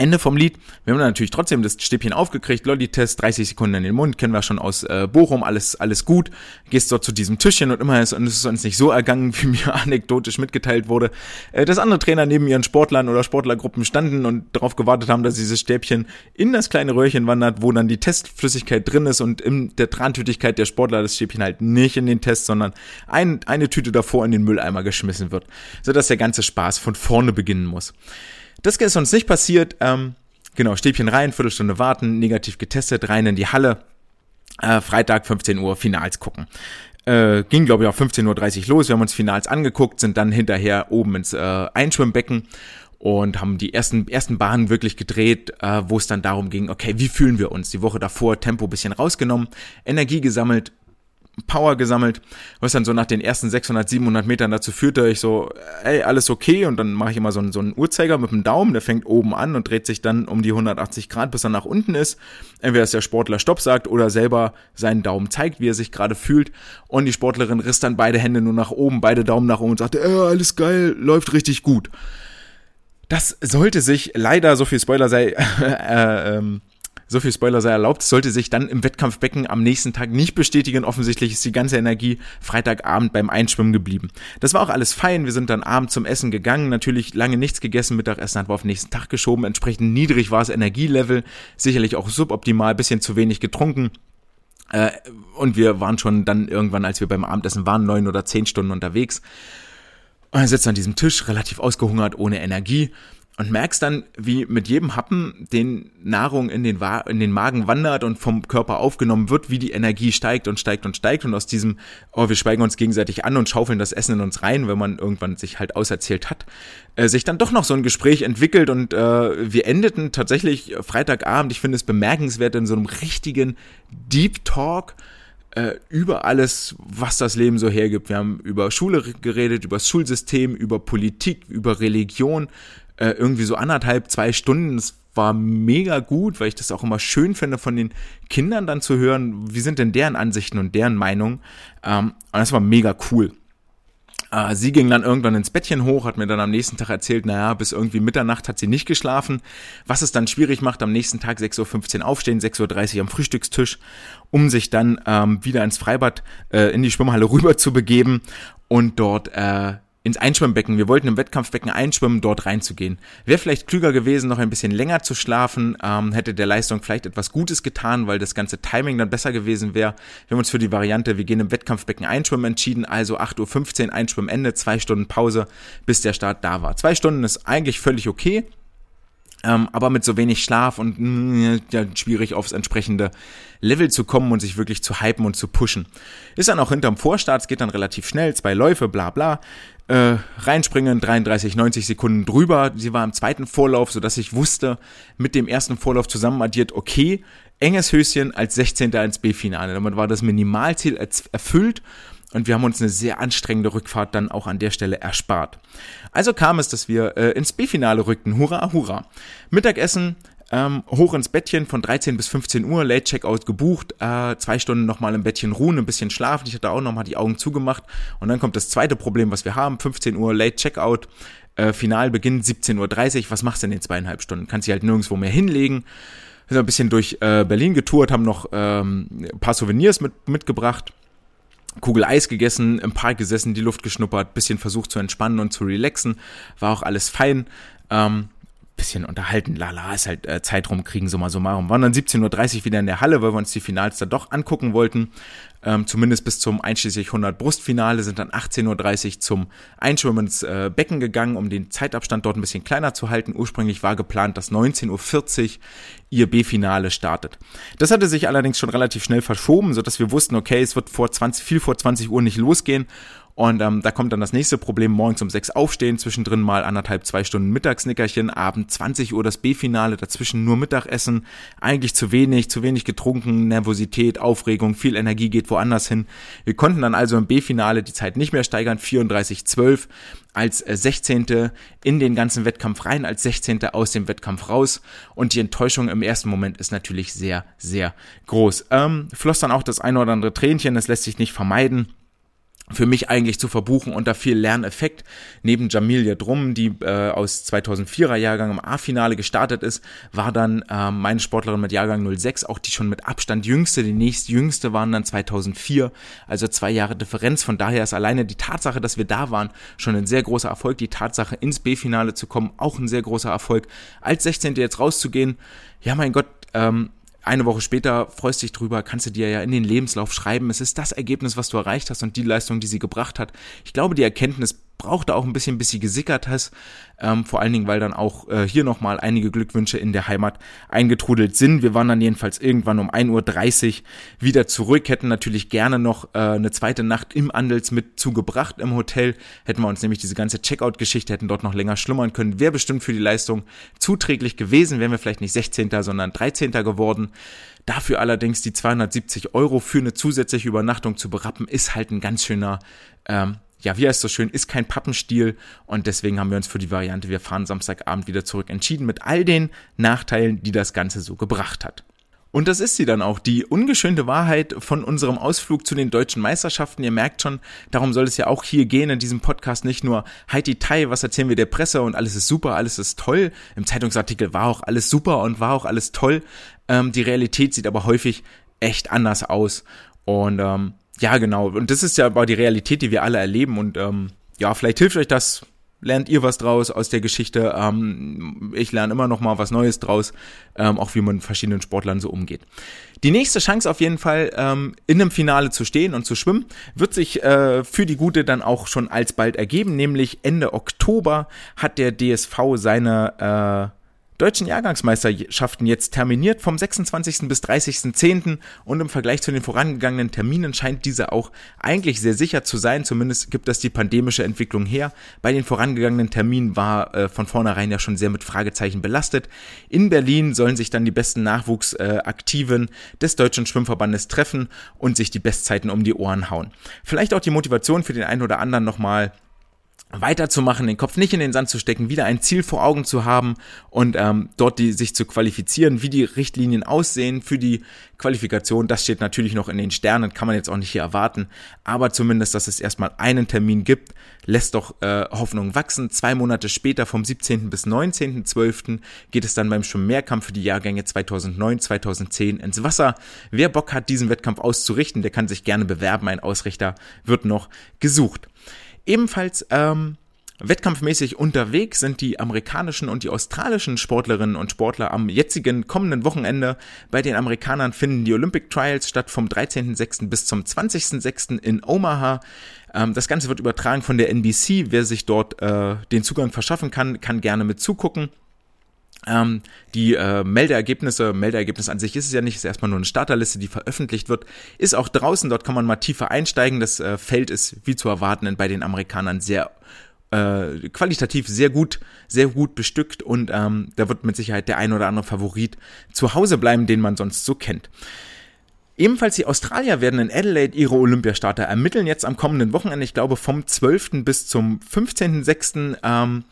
Speaker 1: Ende vom Lied. Wir haben natürlich trotzdem das Stäbchen aufgekriegt, Lolli-Test, 30 Sekunden in den Mund, kennen wir schon aus äh, Bochum, alles, alles gut. Gehst dort zu diesem Tischchen und immer ist, und es ist uns nicht so ergangen, wie mir anekdotisch mitgeteilt wurde, äh, dass andere Trainer neben ihren Sportlern oder Sportlergruppen standen und darauf gewartet haben, dass dieses Stäbchen in das kleine Röhrchen wandert, wo dann die Testflüssigkeit drin ist und in der Trantütigkeit der Sportler das Stäbchen halt nicht in den Test, sondern ein, eine Tüte davor in den Mülleimer geschmissen wird, sodass der ganze Spaß von vorne beginnen muss. Das ist uns nicht passiert. Ähm, genau, Stäbchen rein, Viertelstunde warten, negativ getestet, rein in die Halle. Äh, Freitag 15 Uhr Finals gucken. Äh, ging, glaube ich, auch 15.30 Uhr los. Wir haben uns Finals angeguckt, sind dann hinterher oben ins äh, Einschwimmbecken und haben die ersten, ersten Bahnen wirklich gedreht, äh, wo es dann darum ging, okay, wie fühlen wir uns? Die Woche davor Tempo bisschen rausgenommen, Energie gesammelt, Power gesammelt, was dann so nach den ersten 600, 700 Metern dazu führte, ich so, ey, alles okay und dann mache ich immer so einen, so einen Uhrzeiger mit dem Daumen, der fängt oben an und dreht sich dann um die 180 Grad, bis er nach unten ist. Entweder dass der Sportler Stopp sagt oder selber seinen Daumen zeigt, wie er sich gerade fühlt und die Sportlerin riss dann beide Hände nur nach oben, beide Daumen nach oben und sagte, ey, alles geil, läuft richtig gut. Das sollte sich leider, so viel Spoiler sei, äh, ähm, so viel Spoiler sei erlaubt, sollte sich dann im Wettkampfbecken am nächsten Tag nicht bestätigen. Offensichtlich ist die ganze Energie Freitagabend beim Einschwimmen geblieben. Das war auch alles fein. Wir sind dann abends zum Essen gegangen. Natürlich lange nichts gegessen. Mittagessen hat wir auf den nächsten Tag geschoben. Entsprechend niedrig war das Energielevel. Sicherlich auch suboptimal. Bisschen zu wenig getrunken. Äh, und wir waren schon dann irgendwann, als wir beim Abendessen waren, neun oder zehn Stunden unterwegs. Und er sitzt an diesem Tisch, relativ ausgehungert, ohne Energie und merkst dann, wie mit jedem Happen den Nahrung in den, in den Magen wandert und vom Körper aufgenommen wird, wie die Energie steigt und steigt und steigt. Und aus diesem, oh, wir schweigen uns gegenseitig an und schaufeln das Essen in uns rein, wenn man irgendwann sich halt auserzählt hat, äh, sich dann doch noch so ein Gespräch entwickelt. Und äh, wir endeten tatsächlich Freitagabend, ich finde es bemerkenswert, in so einem richtigen Deep Talk, äh, über alles, was das Leben so hergibt. Wir haben über Schule geredet, über das Schulsystem, über Politik, über Religion, äh, irgendwie so anderthalb, zwei Stunden. Es war mega gut, weil ich das auch immer schön finde, von den Kindern dann zu hören, wie sind denn deren Ansichten und deren Meinungen. Ähm, und das war mega cool. Äh, sie ging dann irgendwann ins Bettchen hoch, hat mir dann am nächsten Tag erzählt, naja, bis irgendwie Mitternacht hat sie nicht geschlafen, was es dann schwierig macht, am nächsten Tag 6.15 Uhr aufstehen, 6.30 Uhr am Frühstückstisch, um sich dann ähm, wieder ins Freibad, äh, in die Schwimmhalle rüber zu begeben und dort äh, ins Einschwimmbecken. Wir wollten im Wettkampfbecken einschwimmen, dort reinzugehen. Wäre vielleicht klüger gewesen, noch ein bisschen länger zu schlafen, ähm, hätte der Leistung vielleicht etwas Gutes getan, weil das ganze Timing dann besser gewesen wäre. Wir haben uns für die Variante, wir gehen im Wettkampfbecken einschwimmen entschieden, also 8.15 Uhr Einschwimmende, zwei Stunden Pause, bis der Start da war. Zwei Stunden ist eigentlich völlig okay. Ähm, aber mit so wenig Schlaf und mh, mm, ja, schwierig aufs entsprechende Level zu kommen und sich wirklich zu hypen und zu pushen. Ist dann auch hinterm Vorstart, es geht dann relativ schnell, zwei Läufe, bla bla. Äh, reinspringen, 33, 90 Sekunden drüber. Sie war im zweiten Vorlauf, sodass ich wusste, mit dem ersten Vorlauf zusammen addiert, okay, enges Höschen als 16. ins B-Finale. Damit war das Minimalziel erfüllt und wir haben uns eine sehr anstrengende Rückfahrt dann auch an der Stelle erspart. Also kam es, dass wir äh, ins B-Finale rückten. Hurra, hurra. Mittagessen, ähm, hoch ins Bettchen von 13 bis 15 Uhr, Late Checkout gebucht, äh, zwei Stunden nochmal im Bettchen ruhen, ein bisschen schlafen. Ich hatte auch nochmal die Augen zugemacht. Und dann kommt das zweite Problem, was wir haben. 15 Uhr Late Checkout, äh, Finalbeginn 17.30 Uhr. Was machst du in den zweieinhalb Stunden? Kannst dich halt nirgendwo mehr hinlegen. Wir sind ein bisschen durch äh, Berlin getourt, haben noch ähm, ein paar Souvenirs mit, mitgebracht. Kugel Eis gegessen, im Park gesessen, die Luft geschnuppert, bisschen versucht zu entspannen und zu relaxen. War auch alles fein. Ähm, bisschen unterhalten, lala, ist halt äh, Zeit rumkriegen, summa summarum. Waren dann 17.30 Uhr wieder in der Halle, weil wir uns die Finals da doch angucken wollten. Ähm, zumindest bis zum einschließlich 100 Brustfinale sind dann 18.30 Uhr zum Einschwimmen ins äh, Becken gegangen, um den Zeitabstand dort ein bisschen kleiner zu halten. Ursprünglich war geplant, dass 19.40 Uhr ihr B-Finale startet. Das hatte sich allerdings schon relativ schnell verschoben, sodass wir wussten, okay, es wird vor 20, viel vor 20 Uhr nicht losgehen und ähm, da kommt dann das nächste Problem, morgens um sechs aufstehen, zwischendrin mal anderthalb, zwei Stunden Mittagsnickerchen, Abend 20 Uhr das B-Finale, dazwischen nur Mittagessen, eigentlich zu wenig, zu wenig getrunken, Nervosität, Aufregung, viel Energie geht woanders hin. Wir konnten dann also im B-Finale die Zeit nicht mehr steigern, 34-12 als 16. Äh, in den ganzen Wettkampf rein, als 16. aus dem Wettkampf raus. Und die Enttäuschung im ersten Moment ist natürlich sehr, sehr groß. Ähm, floss dann auch das eine oder andere Tränchen, das lässt sich nicht vermeiden für mich eigentlich zu verbuchen unter viel Lerneffekt. Neben Jamilia Drum, die äh, aus 2004er Jahrgang im A-Finale gestartet ist, war dann äh, meine Sportlerin mit Jahrgang 06 auch die schon mit Abstand jüngste. Die nächstjüngste waren dann 2004, also zwei Jahre Differenz. Von daher ist alleine die Tatsache, dass wir da waren, schon ein sehr großer Erfolg. Die Tatsache, ins B-Finale zu kommen, auch ein sehr großer Erfolg. Als 16. jetzt rauszugehen, ja mein Gott, ähm, eine Woche später freust dich drüber, kannst du dir ja in den Lebenslauf schreiben. Es ist das Ergebnis, was du erreicht hast und die Leistung, die sie gebracht hat. Ich glaube, die Erkenntnis brauchte auch ein bisschen, bis sie gesickert hast. Ähm, vor allen Dingen, weil dann auch äh, hier nochmal einige Glückwünsche in der Heimat eingetrudelt sind. Wir waren dann jedenfalls irgendwann um 1.30 Uhr wieder zurück, hätten natürlich gerne noch äh, eine zweite Nacht im Andels mit zugebracht im Hotel. Hätten wir uns nämlich diese ganze Checkout-Geschichte, hätten dort noch länger schlummern können. Wäre bestimmt für die Leistung zuträglich gewesen, wären wir vielleicht nicht 16., sondern 13. geworden. Dafür allerdings die 270 Euro für eine zusätzliche Übernachtung zu berappen, ist halt ein ganz schöner ähm, ja, wie heißt so schön, ist kein Pappenstiel und deswegen haben wir uns für die Variante, wir fahren Samstagabend wieder zurück entschieden mit all den Nachteilen, die das Ganze so gebracht hat. Und das ist sie dann auch, die ungeschönte Wahrheit von unserem Ausflug zu den deutschen Meisterschaften. Ihr merkt schon, darum soll es ja auch hier gehen in diesem Podcast, nicht nur Heidi Tai, was erzählen wir der Presse und alles ist super, alles ist toll. Im Zeitungsartikel war auch alles super und war auch alles toll. Ähm, die Realität sieht aber häufig echt anders aus. Und ähm, ja, genau. Und das ist ja aber die Realität, die wir alle erleben. Und ähm, ja, vielleicht hilft euch das lernt ihr was draus aus der Geschichte. Ähm, ich lerne immer noch mal was Neues draus, ähm, auch wie man mit verschiedenen Sportlern so umgeht. Die nächste Chance auf jeden Fall, ähm, in einem Finale zu stehen und zu schwimmen, wird sich äh, für die Gute dann auch schon alsbald ergeben, nämlich Ende Oktober hat der DSV seine äh, deutschen Jahrgangsmeisterschaften jetzt terminiert vom 26. bis 30.10. und im Vergleich zu den vorangegangenen Terminen scheint diese auch eigentlich sehr sicher zu sein. Zumindest gibt das die pandemische Entwicklung her. Bei den vorangegangenen Terminen war äh, von vornherein ja schon sehr mit Fragezeichen belastet. In Berlin sollen sich dann die besten Nachwuchsaktiven äh, des Deutschen Schwimmverbandes treffen und sich die Bestzeiten um die Ohren hauen. Vielleicht auch die Motivation für den einen oder anderen nochmal weiterzumachen, den Kopf nicht in den Sand zu stecken, wieder ein Ziel vor Augen zu haben und ähm, dort die, sich zu qualifizieren, wie die Richtlinien aussehen für die Qualifikation, das steht natürlich noch in den Sternen, kann man jetzt auch nicht hier erwarten, aber zumindest, dass es erstmal einen Termin gibt, lässt doch äh, Hoffnung wachsen. Zwei Monate später, vom 17. bis 19.12., geht es dann beim Schwimmmehrkampf für die Jahrgänge 2009, 2010 ins Wasser. Wer Bock hat, diesen Wettkampf auszurichten, der kann sich gerne bewerben, ein Ausrichter wird noch gesucht. Ebenfalls ähm, Wettkampfmäßig unterwegs sind die amerikanischen und die australischen Sportlerinnen und Sportler am jetzigen kommenden Wochenende. Bei den Amerikanern finden die Olympic Trials statt vom 13.06. bis zum 20.06. in Omaha. Ähm, das Ganze wird übertragen von der NBC. Wer sich dort äh, den Zugang verschaffen kann, kann gerne mit zugucken. Ähm, die äh, Meldeergebnisse, Meldeergebnis an sich ist es ja nicht, ist erstmal nur eine Starterliste, die veröffentlicht wird, ist auch draußen, dort kann man mal tiefer einsteigen. Das äh, Feld ist, wie zu erwarten, bei den Amerikanern sehr äh, qualitativ sehr gut, sehr gut bestückt und ähm, da wird mit Sicherheit der ein oder andere Favorit zu Hause bleiben, den man sonst so kennt. Ebenfalls die Australier werden in Adelaide ihre Olympiastarter ermitteln, jetzt am kommenden Wochenende, ich glaube vom 12. bis zum 15.06. Ähm,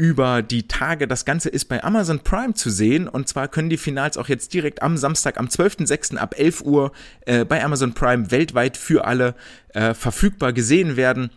Speaker 1: über die Tage. Das Ganze ist bei Amazon Prime zu sehen und zwar können die Finals auch jetzt direkt am Samstag, am 12.06. ab 11 Uhr äh, bei Amazon Prime weltweit für alle äh, verfügbar gesehen werden.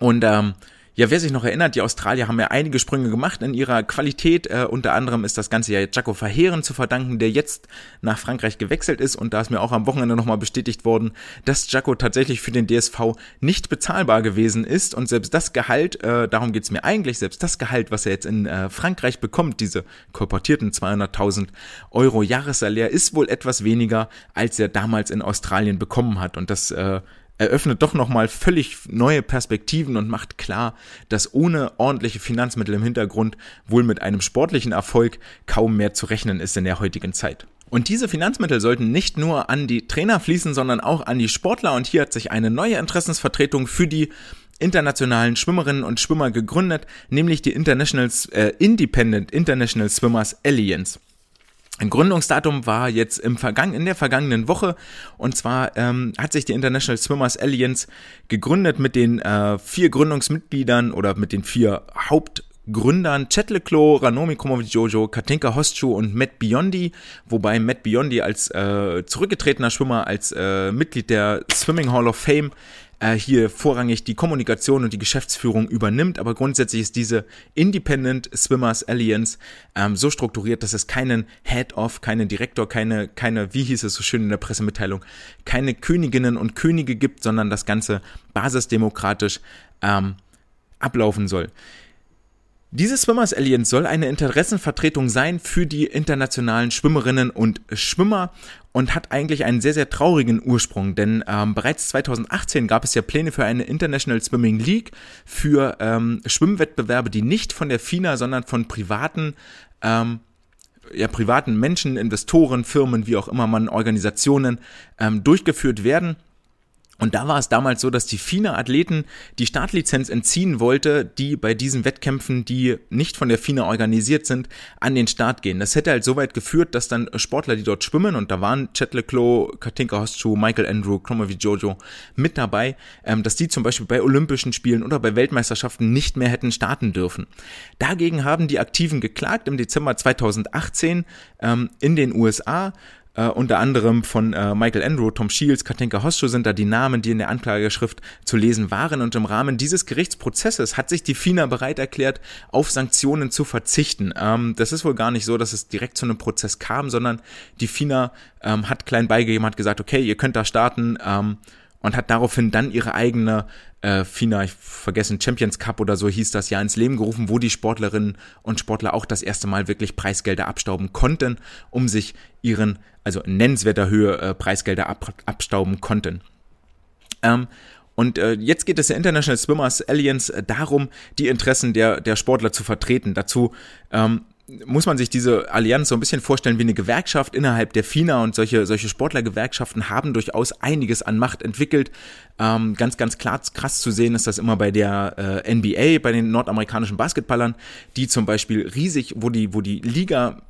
Speaker 1: Und ähm, ja, wer sich noch erinnert, die Australier haben ja einige Sprünge gemacht in ihrer Qualität. Äh, unter anderem ist das Ganze ja Jaco Verheeren zu verdanken, der jetzt nach Frankreich gewechselt ist. Und da ist mir auch am Wochenende nochmal bestätigt worden, dass Jaco tatsächlich für den DSV nicht bezahlbar gewesen ist. Und selbst das Gehalt, äh, darum geht's mir eigentlich, selbst das Gehalt, was er jetzt in äh, Frankreich bekommt, diese kolportierten 200.000 Euro Jahressalär, ist wohl etwas weniger, als er damals in Australien bekommen hat. Und das äh, eröffnet doch nochmal völlig neue Perspektiven und macht klar, dass ohne ordentliche Finanzmittel im Hintergrund wohl mit einem sportlichen Erfolg kaum mehr zu rechnen ist in der heutigen Zeit. Und diese Finanzmittel sollten nicht nur an die Trainer fließen, sondern auch an die Sportler. Und hier hat sich eine neue Interessensvertretung für die internationalen Schwimmerinnen und Schwimmer gegründet, nämlich die International, äh, Independent International Swimmers Alliance. Ein Gründungsdatum war jetzt im Vergangen, in der vergangenen Woche. Und zwar ähm, hat sich die International Swimmers Alliance gegründet mit den äh, vier Gründungsmitgliedern oder mit den vier Hauptgründern. Chet Leclos, Ranomi Jojo, Katinka Hoschu und Matt Biondi, wobei Matt Biondi als äh, zurückgetretener Schwimmer, als äh, Mitglied der Swimming Hall of Fame äh, hier vorrangig die Kommunikation und die Geschäftsführung übernimmt. Aber grundsätzlich ist diese Independent Swimmers Alliance ähm, so strukturiert, dass es keinen Head-Off, keinen Direktor, keine, keine, wie hieß es so schön in der Pressemitteilung, keine Königinnen und Könige gibt, sondern das Ganze basisdemokratisch ähm, ablaufen soll. Diese Swimmers Alliance soll eine Interessenvertretung sein für die internationalen Schwimmerinnen und Schwimmer und hat eigentlich einen sehr, sehr traurigen Ursprung, denn ähm, bereits 2018 gab es ja Pläne für eine International Swimming League für ähm, Schwimmwettbewerbe, die nicht von der FINA, sondern von privaten ähm, ja, privaten Menschen, Investoren, Firmen, wie auch immer man, Organisationen ähm, durchgeführt werden. Und da war es damals so, dass die FINA-Athleten die Startlizenz entziehen wollte, die bei diesen Wettkämpfen, die nicht von der FINA organisiert sind, an den Start gehen. Das hätte halt so weit geführt, dass dann Sportler, die dort schwimmen, und da waren Chet Leclos, Katinka Hostschuh, Michael Andrew, Chromovi Jojo mit dabei, ähm, dass die zum Beispiel bei Olympischen Spielen oder bei Weltmeisterschaften nicht mehr hätten starten dürfen. Dagegen haben die Aktiven geklagt im Dezember 2018 ähm, in den USA äh, unter anderem von äh, Michael Andrew, Tom Shields, Katinka Hostschuh sind da die Namen, die in der Anklageschrift zu lesen waren. Und im Rahmen dieses Gerichtsprozesses hat sich die FINA bereit erklärt, auf Sanktionen zu verzichten. Ähm, das ist wohl gar nicht so, dass es direkt zu einem Prozess kam, sondern die FINA ähm, hat klein beigegeben, hat gesagt, okay, ihr könnt da starten. Ähm, und hat daraufhin dann ihre eigene äh, FINA, ich vergessen, Champions Cup oder so hieß das ja ins Leben gerufen, wo die Sportlerinnen und Sportler auch das erste Mal wirklich Preisgelder abstauben konnten, um sich ihren, also in nennenswerter Höhe äh, Preisgelder ab, abstauben konnten. Ähm, und äh, jetzt geht es der International Swimmers Alliance äh, darum, die Interessen der, der Sportler zu vertreten. Dazu ähm, muss man sich diese Allianz so ein bisschen vorstellen wie eine Gewerkschaft innerhalb der FINA und solche, solche Sportlergewerkschaften haben durchaus einiges an Macht entwickelt. Ähm, ganz, ganz klar, krass zu sehen ist das immer bei der äh, NBA, bei den nordamerikanischen Basketballern, die zum Beispiel riesig, wo die, wo die Liga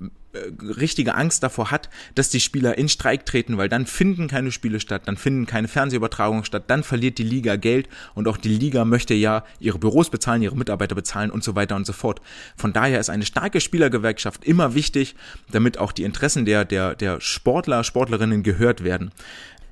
Speaker 1: richtige Angst davor hat, dass die Spieler in Streik treten, weil dann finden keine Spiele statt, dann finden keine Fernsehübertragungen statt, dann verliert die Liga Geld und auch die Liga möchte ja ihre Büros bezahlen, ihre Mitarbeiter bezahlen und so weiter und so fort. Von daher ist eine starke Spielergewerkschaft immer wichtig, damit auch die Interessen der, der, der Sportler, Sportlerinnen gehört werden.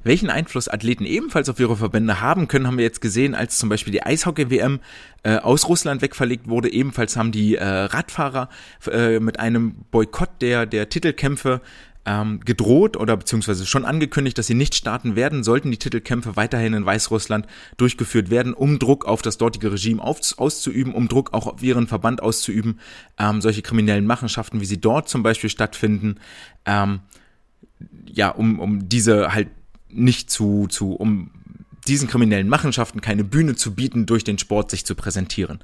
Speaker 1: Welchen Einfluss Athleten ebenfalls auf ihre Verbände haben können, haben wir jetzt gesehen, als zum Beispiel die Eishockey-WM äh, aus Russland wegverlegt wurde. Ebenfalls haben die äh, Radfahrer äh, mit einem Boykott der, der Titelkämpfe ähm, gedroht oder beziehungsweise schon angekündigt, dass sie nicht starten werden, sollten die Titelkämpfe weiterhin in Weißrussland durchgeführt werden, um Druck auf das dortige Regime auf, auszuüben, um Druck auch auf ihren Verband auszuüben, ähm, solche kriminellen Machenschaften, wie sie dort zum Beispiel stattfinden, ähm, ja, um, um diese halt nicht zu, zu, um diesen kriminellen Machenschaften keine Bühne zu bieten, durch den Sport sich zu präsentieren.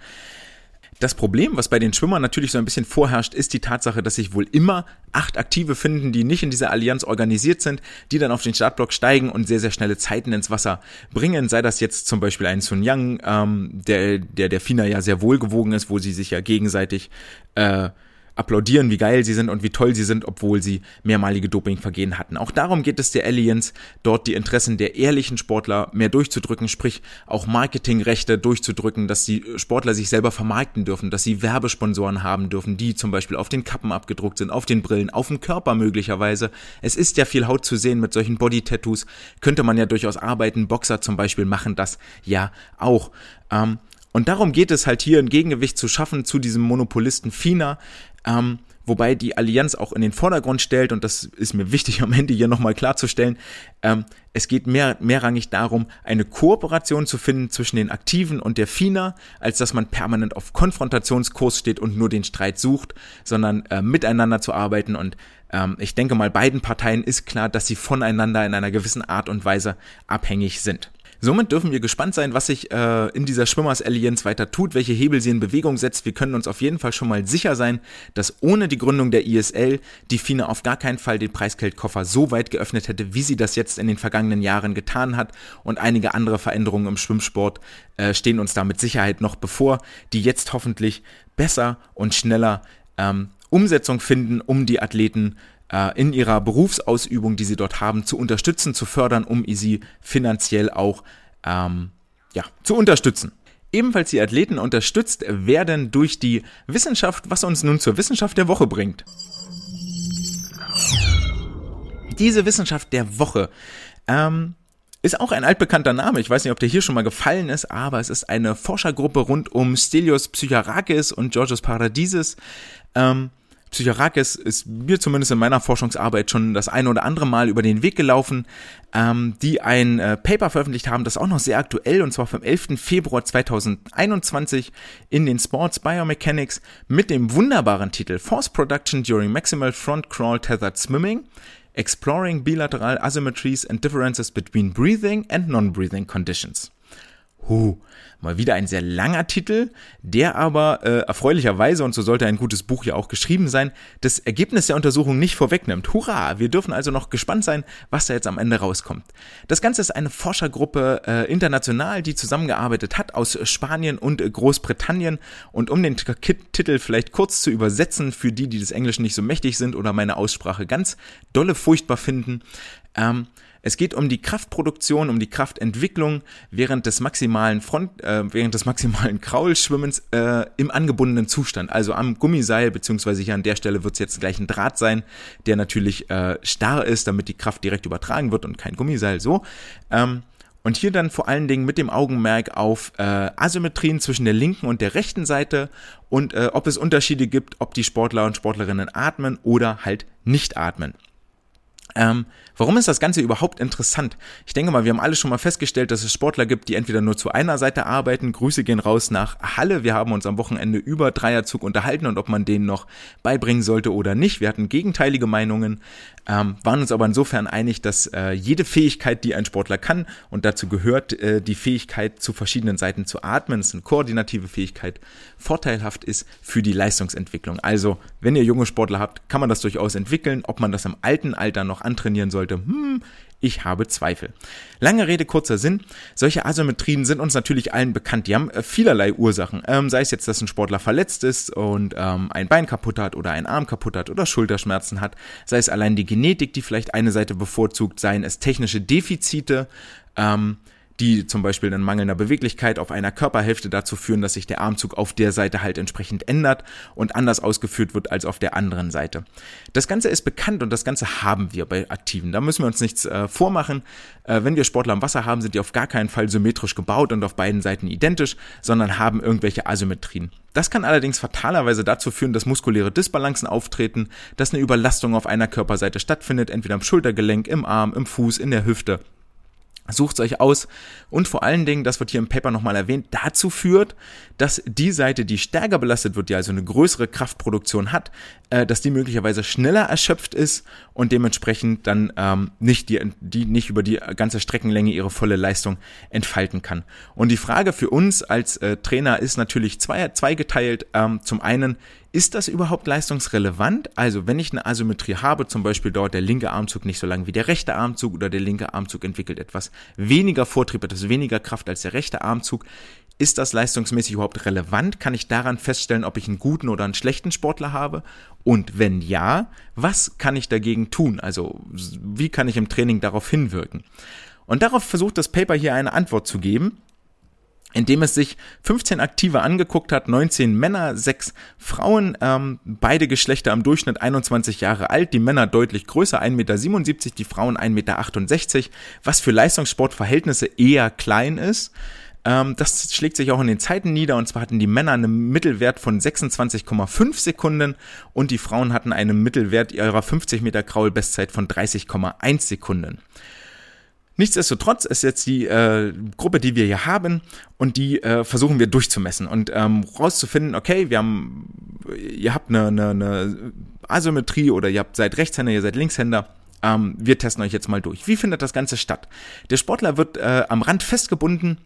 Speaker 1: Das Problem, was bei den Schwimmern natürlich so ein bisschen vorherrscht, ist die Tatsache, dass sich wohl immer acht Aktive finden, die nicht in dieser Allianz organisiert sind, die dann auf den Startblock steigen und sehr, sehr schnelle Zeiten ins Wasser bringen. Sei das jetzt zum Beispiel ein Sun Yang, ähm, der, der der FINA ja sehr wohlgewogen ist, wo sie sich ja gegenseitig äh, applaudieren, wie geil sie sind und wie toll sie sind, obwohl sie mehrmalige Dopingvergehen hatten. Auch darum geht es der Allianz, dort die Interessen der ehrlichen Sportler mehr durchzudrücken, sprich auch Marketingrechte durchzudrücken, dass die Sportler sich selber vermarkten dürfen, dass sie Werbesponsoren haben dürfen, die zum Beispiel auf den Kappen abgedruckt sind, auf den Brillen, auf dem Körper möglicherweise. Es ist ja viel Haut zu sehen mit solchen Body-Tattoos, könnte man ja durchaus arbeiten. Boxer zum Beispiel machen das ja auch. Ähm, und darum geht es halt hier, ein Gegengewicht zu schaffen zu diesem Monopolisten FINA, ähm, wobei die Allianz auch in den Vordergrund stellt, und das ist mir wichtig am Ende hier nochmal klarzustellen, ähm, es geht mehr, mehrrangig darum, eine Kooperation zu finden zwischen den Aktiven und der FINA, als dass man permanent auf Konfrontationskurs steht und nur den Streit sucht, sondern äh, miteinander zu arbeiten und ähm, ich denke mal, beiden Parteien ist klar, dass sie voneinander in einer gewissen Art und Weise abhängig sind. Somit dürfen wir gespannt sein, was sich äh, in dieser Schwimmers Allianz weiter tut, welche Hebel sie in Bewegung setzt. Wir können uns auf jeden Fall schon mal sicher sein, dass ohne die Gründung der ISL die FINA auf gar keinen Fall den Preisgeldkoffer so weit geöffnet hätte, wie sie das jetzt in den vergangenen Jahren getan hat. Und einige andere Veränderungen im Schwimmsport äh, stehen uns da mit Sicherheit noch bevor, die jetzt hoffentlich besser und schneller ähm, Umsetzung finden, um die Athleten äh, in ihrer Berufsausübung, die sie dort haben, zu unterstützen, zu fördern, um sie finanziell auch ähm, ja, zu unterstützen. Ebenfalls die Athleten unterstützt werden durch die Wissenschaft, was uns nun zur Wissenschaft der Woche bringt. Diese Wissenschaft der Woche ähm, ist auch ein altbekannter Name. Ich weiß nicht, ob der hier schon mal gefallen ist, aber es ist eine Forschergruppe rund um Stelios Psycharakis und Georgios Paradises. Ähm, Psycharakis ist mir zumindest in meiner Forschungsarbeit schon das eine oder andere Mal über den Weg gelaufen, ähm, die ein äh, Paper veröffentlicht haben, das auch noch sehr aktuell und zwar vom 11. Februar 2021 in den Sports Biomechanics mit dem wunderbaren Titel Force Production During Maximal Front Crawl Tethered Swimming. Exploring bilateral asymmetries and differences between breathing and non-breathing conditions. Huh, Mal wieder ein sehr langer Titel, der aber äh, erfreulicherweise, und so sollte ein gutes Buch ja auch geschrieben sein, das Ergebnis der Untersuchung nicht vorwegnimmt. Hurra! Wir dürfen also noch gespannt sein, was da jetzt am Ende rauskommt. Das Ganze ist eine Forschergruppe äh, international, die zusammengearbeitet hat aus Spanien und Großbritannien. Und um den Titel vielleicht kurz zu übersetzen, für die, die des Englischen nicht so mächtig sind oder meine Aussprache ganz dolle furchtbar finden, ähm, es geht um die Kraftproduktion, um die Kraftentwicklung während des maximalen Front, äh, während des maximalen Kraulschwimmens äh, im angebundenen Zustand, also am Gummiseil, beziehungsweise hier an der Stelle wird es jetzt gleich ein Draht sein, der natürlich äh, starr ist, damit die Kraft direkt übertragen wird und kein Gummiseil so. Ähm, und hier dann vor allen Dingen mit dem Augenmerk auf äh, Asymmetrien zwischen der linken und der rechten Seite und äh, ob es Unterschiede gibt, ob die Sportler und Sportlerinnen atmen oder halt nicht atmen. Ähm, warum ist das Ganze überhaupt interessant? Ich denke mal, wir haben alle schon mal festgestellt, dass es Sportler gibt, die entweder nur zu einer Seite arbeiten. Grüße gehen raus nach Halle. Wir haben uns am Wochenende über Dreierzug unterhalten und ob man den noch beibringen sollte oder nicht. Wir hatten gegenteilige Meinungen, ähm, waren uns aber insofern einig, dass äh, jede Fähigkeit, die ein Sportler kann, und dazu gehört äh, die Fähigkeit, zu verschiedenen Seiten zu atmen, das ist eine koordinative Fähigkeit, vorteilhaft ist für die Leistungsentwicklung. Also, wenn ihr junge Sportler habt, kann man das durchaus entwickeln. Ob man das im alten Alter noch antrainieren sollte, hm, ich habe Zweifel. Lange Rede, kurzer Sinn. Solche Asymmetrien sind uns natürlich allen bekannt. Die haben äh, vielerlei Ursachen. Ähm, sei es jetzt, dass ein Sportler verletzt ist und ähm, ein Bein kaputt hat oder ein Arm kaputt hat oder Schulterschmerzen hat. Sei es allein die Genetik, die vielleicht eine Seite bevorzugt, seien es technische Defizite. Ähm, die zum Beispiel in mangelnder Beweglichkeit auf einer Körperhälfte dazu führen, dass sich der Armzug auf der Seite halt entsprechend ändert und anders ausgeführt wird als auf der anderen Seite. Das Ganze ist bekannt und das Ganze haben wir bei Aktiven. Da müssen wir uns nichts äh, vormachen. Äh, wenn wir Sportler am Wasser haben, sind die auf gar keinen Fall symmetrisch gebaut und auf beiden Seiten identisch, sondern haben irgendwelche Asymmetrien. Das kann allerdings fatalerweise dazu führen, dass muskuläre Disbalancen auftreten, dass eine Überlastung auf einer Körperseite stattfindet, entweder im Schultergelenk, im Arm, im Fuß, in der Hüfte Sucht euch aus und vor allen Dingen, das wird hier im Paper nochmal erwähnt, dazu führt, dass die Seite, die stärker belastet wird, die also eine größere Kraftproduktion hat, äh, dass die möglicherweise schneller erschöpft ist und dementsprechend dann ähm, nicht die, die nicht über die ganze Streckenlänge ihre volle Leistung entfalten kann. Und die Frage für uns als äh, Trainer ist natürlich zwei, zweigeteilt. Ähm, zum einen, ist das überhaupt leistungsrelevant? Also wenn ich eine Asymmetrie habe, zum Beispiel dort der linke Armzug nicht so lang wie der rechte Armzug oder der linke Armzug entwickelt etwas weniger Vortrieb, etwas weniger Kraft als der rechte Armzug, ist das leistungsmäßig überhaupt relevant? Kann ich daran feststellen, ob ich einen guten oder einen schlechten Sportler habe? Und wenn ja, was kann ich dagegen tun? Also wie kann ich im Training darauf hinwirken? Und darauf versucht das Paper hier eine Antwort zu geben indem es sich 15 Aktive angeguckt hat, 19 Männer, 6 Frauen, ähm, beide Geschlechter im Durchschnitt 21 Jahre alt, die Männer deutlich größer, 1,77 Meter, die Frauen 1,68 Meter, was für Leistungssportverhältnisse eher klein ist. Ähm, das schlägt sich auch in den Zeiten nieder und zwar hatten die Männer einen Mittelwert von 26,5 Sekunden und die Frauen hatten einen Mittelwert ihrer 50 Meter Kraul-Bestzeit von 30,1 Sekunden. Nichtsdestotrotz ist jetzt die äh, Gruppe, die wir hier haben, und die äh, versuchen wir durchzumessen und ähm, rauszufinden, okay, wir haben, ihr habt eine, eine, eine Asymmetrie oder ihr habt seid Rechtshänder, ihr seid Linkshänder. Ähm, wir testen euch jetzt mal durch. Wie findet das Ganze statt? Der Sportler wird äh, am Rand festgebunden,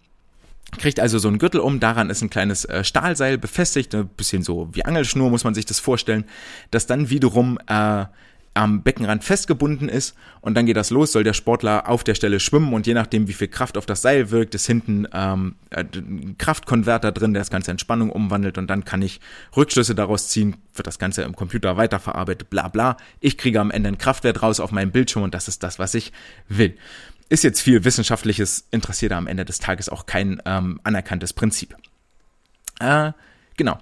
Speaker 1: kriegt also so ein Gürtel um, daran ist ein kleines äh, Stahlseil befestigt, ein bisschen so wie Angelschnur muss man sich das vorstellen, das dann wiederum äh, am Beckenrand festgebunden ist und dann geht das los, soll der Sportler auf der Stelle schwimmen und je nachdem, wie viel Kraft auf das Seil wirkt, ist hinten ähm, ein Kraftkonverter drin, der das Ganze in Spannung umwandelt und dann kann ich Rückschlüsse daraus ziehen, wird das Ganze im Computer weiterverarbeitet, bla bla. Ich kriege am Ende einen Kraftwert raus auf meinem Bildschirm und das ist das, was ich will. Ist jetzt viel Wissenschaftliches, interessiert am Ende des Tages auch kein ähm, anerkanntes Prinzip. Äh, genau.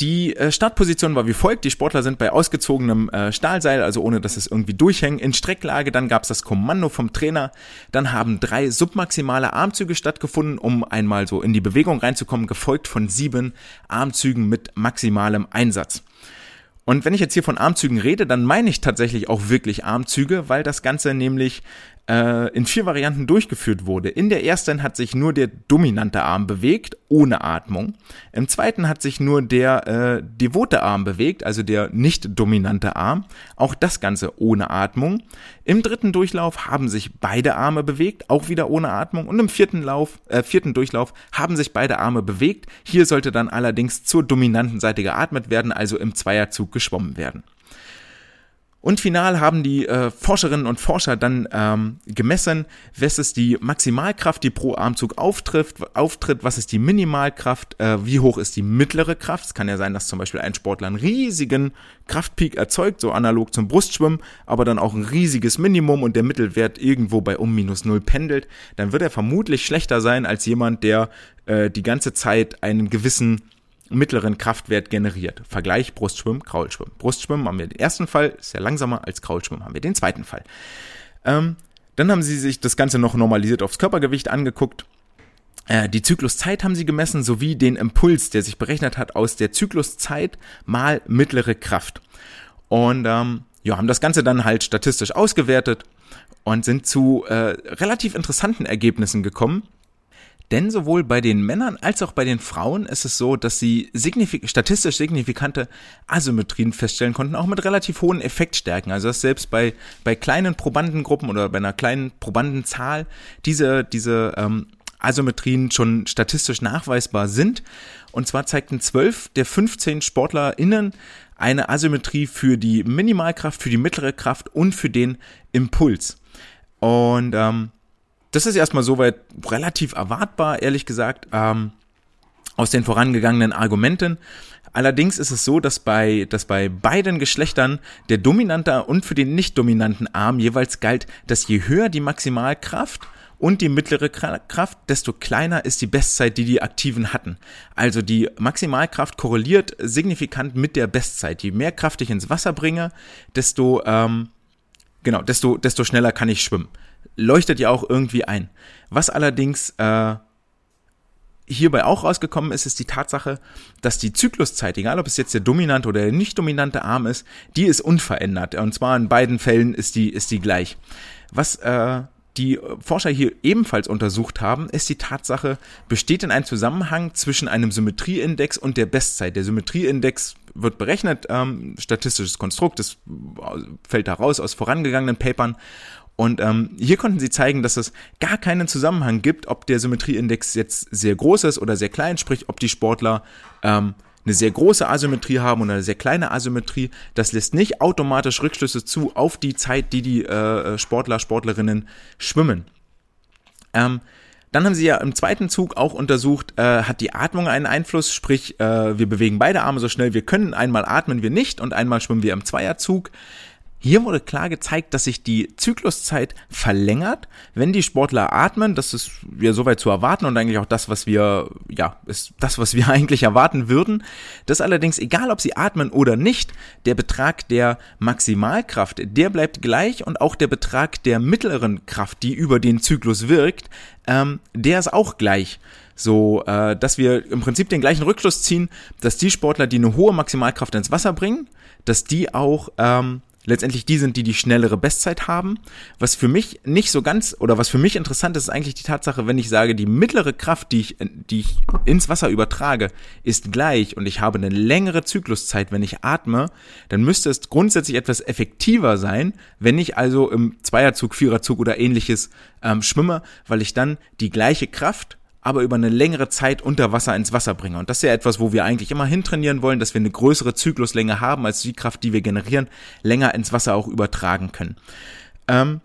Speaker 1: Die äh, Startposition war wie folgt. Die Sportler sind bei ausgezogenem äh, Stahlseil, also ohne dass es irgendwie durchhängen, in Strecklage. Dann gab es das Kommando vom Trainer. Dann haben drei submaximale Armzüge stattgefunden, um einmal so in die Bewegung reinzukommen, gefolgt von sieben Armzügen mit maximalem Einsatz. Und wenn ich jetzt hier von Armzügen rede, dann meine ich tatsächlich auch wirklich Armzüge, weil das Ganze nämlich äh, in vier Varianten durchgeführt wurde. In der ersten hat sich nur der dominante Arm bewegt, ohne Atmung. Im zweiten hat sich nur der äh, devote Arm bewegt, also der nicht dominante Arm. Auch das Ganze ohne Atmung. Im dritten Durchlauf haben sich beide Arme bewegt, auch wieder ohne Atmung. Und im vierten, Lauf, äh, vierten Durchlauf haben sich beide Arme bewegt. Hier sollte dann allerdings zur dominanten Seite geatmet werden, also im Zweierzug geschwommen werden. Und final haben die äh, Forscherinnen und Forscher dann ähm, gemessen, was ist die Maximalkraft, die pro Armzug auftritt, auftritt was ist die Minimalkraft, äh, wie hoch ist die mittlere Kraft. Es kann ja sein, dass zum Beispiel ein Sportler einen riesigen Kraftpeak erzeugt, so analog zum Brustschwimmen, aber dann auch ein riesiges Minimum und der Mittelwert irgendwo bei um minus null pendelt. Dann wird er vermutlich schlechter sein als jemand, der äh, die ganze Zeit einen gewissen mittleren Kraftwert generiert. Vergleich Brustschwimmen, Kraulschwimmen. Brustschwimmen haben wir den ersten Fall, ist ja langsamer als Kraulschwimmen haben wir den zweiten Fall. Ähm, dann haben sie sich das Ganze noch normalisiert aufs Körpergewicht angeguckt. Äh, die Zykluszeit haben sie gemessen, sowie den Impuls, der sich berechnet hat aus der Zykluszeit mal mittlere Kraft. Und ähm, ja, haben das Ganze dann halt statistisch ausgewertet und sind zu äh, relativ interessanten Ergebnissen gekommen. Denn sowohl bei den Männern als auch bei den Frauen ist es so, dass sie signifik statistisch signifikante Asymmetrien feststellen konnten, auch mit relativ hohen Effektstärken. Also dass selbst bei, bei kleinen Probandengruppen oder bei einer kleinen Probandenzahl diese, diese ähm, Asymmetrien schon statistisch nachweisbar sind. Und zwar zeigten zwölf der 15 SportlerInnen eine Asymmetrie für die Minimalkraft, für die mittlere Kraft und für den Impuls. Und ähm, das ist erstmal soweit relativ erwartbar, ehrlich gesagt, ähm, aus den vorangegangenen Argumenten. Allerdings ist es so, dass bei, dass bei beiden Geschlechtern der dominante und für den nicht dominanten Arm jeweils galt, dass je höher die Maximalkraft und die mittlere Kraft, desto kleiner ist die Bestzeit, die die Aktiven hatten. Also die Maximalkraft korreliert signifikant mit der Bestzeit. Je mehr Kraft ich ins Wasser bringe, desto ähm, genau, desto desto schneller kann ich schwimmen leuchtet ja auch irgendwie ein. Was allerdings äh, hierbei auch rausgekommen ist, ist die Tatsache, dass die Zykluszeit, egal ob es jetzt der dominante oder der nicht dominante Arm ist, die ist unverändert. Und zwar in beiden Fällen ist die, ist die gleich. Was äh, die Forscher hier ebenfalls untersucht haben, ist die Tatsache, besteht denn ein Zusammenhang zwischen einem Symmetrieindex und der Bestzeit. Der Symmetrieindex wird berechnet, ähm, statistisches Konstrukt, das fällt da raus aus vorangegangenen Papern und ähm, hier konnten sie zeigen, dass es gar keinen Zusammenhang gibt, ob der Symmetrieindex jetzt sehr groß ist oder sehr klein, sprich ob die Sportler ähm, eine sehr große Asymmetrie haben oder eine sehr kleine Asymmetrie. Das lässt nicht automatisch Rückschlüsse zu auf die Zeit, die die äh, Sportler, Sportlerinnen schwimmen. Ähm, dann haben sie ja im zweiten Zug auch untersucht, äh, hat die Atmung einen Einfluss, sprich äh, wir bewegen beide Arme so schnell wir können, einmal atmen wir nicht und einmal schwimmen wir im Zweierzug. Hier wurde klar gezeigt, dass sich die Zykluszeit verlängert, wenn die Sportler atmen. Das ist ja soweit zu erwarten und eigentlich auch das, was wir, ja, ist das, was wir eigentlich erwarten würden. Das allerdings, egal ob sie atmen oder nicht, der Betrag der Maximalkraft, der bleibt gleich und auch der Betrag der mittleren Kraft, die über den Zyklus wirkt, ähm, der ist auch gleich so, äh, dass wir im Prinzip den gleichen Rückschluss ziehen, dass die Sportler, die eine hohe Maximalkraft ins Wasser bringen, dass die auch ähm, letztendlich die sind, die die schnellere Bestzeit haben. Was für mich nicht so ganz oder was für mich interessant ist, ist eigentlich die Tatsache, wenn ich sage, die mittlere Kraft, die ich, die ich ins Wasser übertrage, ist gleich und ich habe eine längere Zykluszeit, wenn ich atme, dann müsste es grundsätzlich etwas effektiver sein, wenn ich also im Zweierzug, Viererzug oder ähnliches ähm, schwimme, weil ich dann die gleiche Kraft aber über eine längere Zeit unter Wasser ins Wasser bringe. Und das ist ja etwas, wo wir eigentlich immer hintrainieren wollen, dass wir eine größere Zykluslänge haben, als die Kraft, die wir generieren, länger ins Wasser auch übertragen können. Ähm,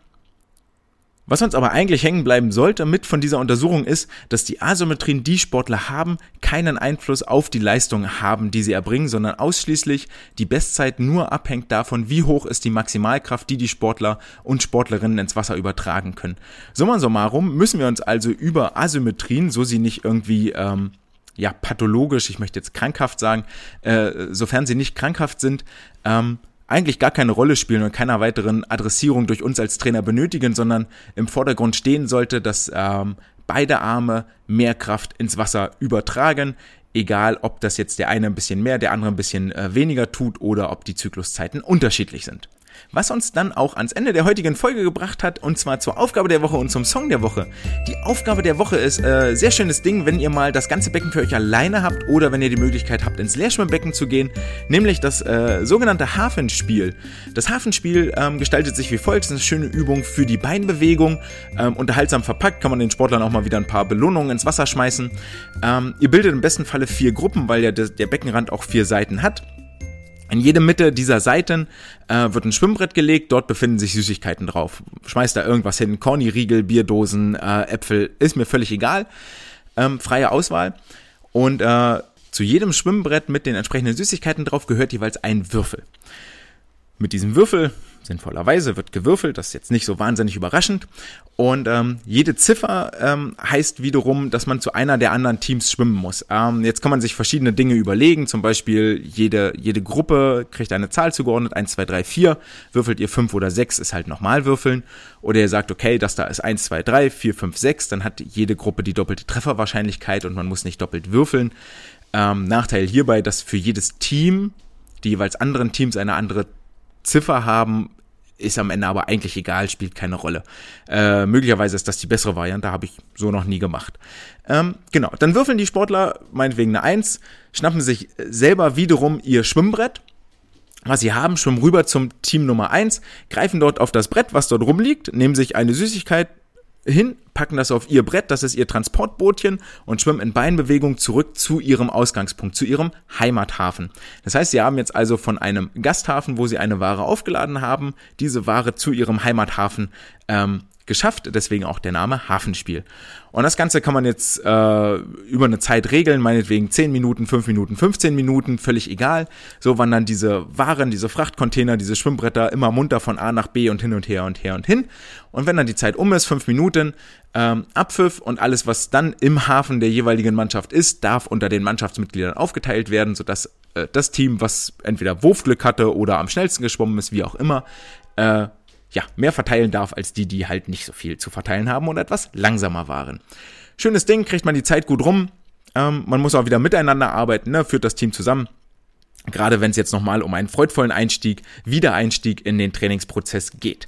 Speaker 1: was uns aber eigentlich hängen bleiben sollte mit von dieser Untersuchung ist, dass die Asymmetrien, die Sportler haben, keinen Einfluss auf die Leistung haben, die sie erbringen, sondern ausschließlich die Bestzeit nur abhängt davon, wie hoch ist die Maximalkraft, die die Sportler und Sportlerinnen ins Wasser übertragen können. Summa summarum müssen wir uns also über Asymmetrien, so sie nicht irgendwie ähm, ja pathologisch, ich möchte jetzt krankhaft sagen, äh, sofern sie nicht krankhaft sind, ähm, eigentlich gar keine Rolle spielen und keiner weiteren Adressierung durch uns als Trainer benötigen, sondern im Vordergrund stehen sollte, dass ähm, beide Arme mehr Kraft ins Wasser übertragen, egal ob das jetzt der eine ein bisschen mehr, der andere ein bisschen äh, weniger tut oder ob die Zykluszeiten unterschiedlich sind. Was uns dann auch ans Ende der heutigen Folge gebracht hat, und zwar zur Aufgabe der Woche und zum Song der Woche. Die Aufgabe der Woche ist äh, sehr schönes Ding, wenn ihr mal das ganze Becken für euch alleine habt oder wenn ihr die Möglichkeit habt, ins Leerschwimmbecken zu gehen, nämlich das äh, sogenannte Hafenspiel. Das Hafenspiel ähm, gestaltet sich wie folgt, ist eine schöne Übung für die Beinbewegung, ähm, unterhaltsam verpackt, kann man den Sportlern auch mal wieder ein paar Belohnungen ins Wasser schmeißen. Ähm, ihr bildet im besten Falle vier Gruppen, weil ja der, der Beckenrand auch vier Seiten hat. In jede Mitte dieser Seiten äh, wird ein Schwimmbrett gelegt, dort befinden sich Süßigkeiten drauf. Schmeißt da irgendwas hin, Corny-Riegel, Bierdosen, äh, Äpfel, ist mir völlig egal. Ähm, freie Auswahl. Und äh, zu jedem Schwimmbrett mit den entsprechenden Süßigkeiten drauf gehört jeweils ein Würfel. Mit diesem Würfel sinnvollerweise wird gewürfelt, das ist jetzt nicht so wahnsinnig überraschend. Und ähm, jede Ziffer ähm, heißt wiederum, dass man zu einer der anderen Teams schwimmen muss. Ähm, jetzt kann man sich verschiedene Dinge überlegen, zum Beispiel jede, jede Gruppe kriegt eine Zahl zugeordnet, 1, 2, 3, 4, würfelt ihr 5 oder 6, ist halt nochmal würfeln. Oder ihr sagt, okay, das da ist 1, 2, 3, 4, 5, 6, dann hat jede Gruppe die doppelte Trefferwahrscheinlichkeit und man muss nicht doppelt würfeln. Ähm, Nachteil hierbei, dass für jedes Team die jeweils anderen Teams eine andere Ziffer haben, ist am Ende aber eigentlich egal, spielt keine Rolle. Äh, möglicherweise ist das die bessere Variante, habe ich so noch nie gemacht. Ähm, genau, dann würfeln die Sportler meinetwegen eine Eins, schnappen sich selber wiederum ihr Schwimmbrett, was sie haben, schwimmen rüber zum Team Nummer eins, greifen dort auf das Brett, was dort rumliegt, nehmen sich eine Süßigkeit, hin, packen das auf ihr Brett, das ist ihr Transportbootchen und schwimmen in Beinbewegung zurück zu ihrem Ausgangspunkt, zu ihrem Heimathafen. Das heißt, sie haben jetzt also von einem Gasthafen, wo sie eine Ware aufgeladen haben, diese Ware zu ihrem Heimathafen ähm, geschafft, deswegen auch der Name Hafenspiel. Und das Ganze kann man jetzt äh, über eine Zeit regeln, meinetwegen 10 Minuten, 5 Minuten, 15 Minuten, völlig egal. So wandern diese Waren, diese Frachtcontainer, diese Schwimmbretter immer munter von A nach B und hin und her und her und hin. Und wenn dann die Zeit um ist, 5 Minuten, ähm, Abpfiff und alles, was dann im Hafen der jeweiligen Mannschaft ist, darf unter den Mannschaftsmitgliedern aufgeteilt werden, sodass äh, das Team, was entweder Wurfglück hatte oder am schnellsten geschwommen ist, wie auch immer, äh, ja, mehr verteilen darf als die, die halt nicht so viel zu verteilen haben und etwas langsamer waren. Schönes Ding, kriegt man die Zeit gut rum. Ähm, man muss auch wieder miteinander arbeiten, ne, führt das Team zusammen. Gerade wenn es jetzt nochmal um einen freudvollen Einstieg, Wiedereinstieg in den Trainingsprozess geht.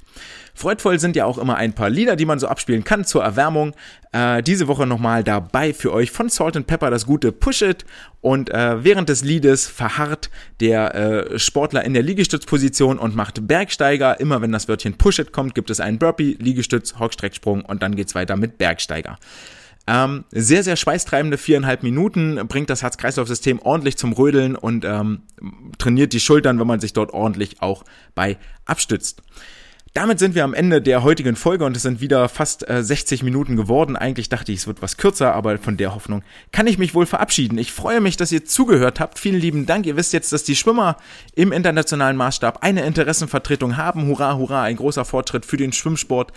Speaker 1: Freudvoll sind ja auch immer ein paar Lieder, die man so abspielen kann zur Erwärmung. Äh, diese Woche nochmal dabei für euch von Salt and Pepper das gute Push It. Und äh, während des Liedes verharrt der äh, Sportler in der Liegestützposition und macht Bergsteiger. Immer wenn das Wörtchen Push It kommt, gibt es einen Burpee, Liegestütz, Hockstrecksprung und dann geht's weiter mit Bergsteiger. Ähm, sehr, sehr schweißtreibende viereinhalb Minuten, bringt das Herz-Kreislauf-System ordentlich zum Rödeln und ähm, trainiert die Schultern, wenn man sich dort ordentlich auch bei abstützt. Damit sind wir am Ende der heutigen Folge und es sind wieder fast äh, 60 Minuten geworden. Eigentlich dachte ich, es wird was kürzer, aber von der Hoffnung kann ich mich wohl verabschieden. Ich freue mich, dass ihr zugehört habt. Vielen lieben Dank. Ihr wisst jetzt, dass die Schwimmer im internationalen Maßstab eine Interessenvertretung haben. Hurra, hurra, ein großer Fortschritt für den Schwimmsport.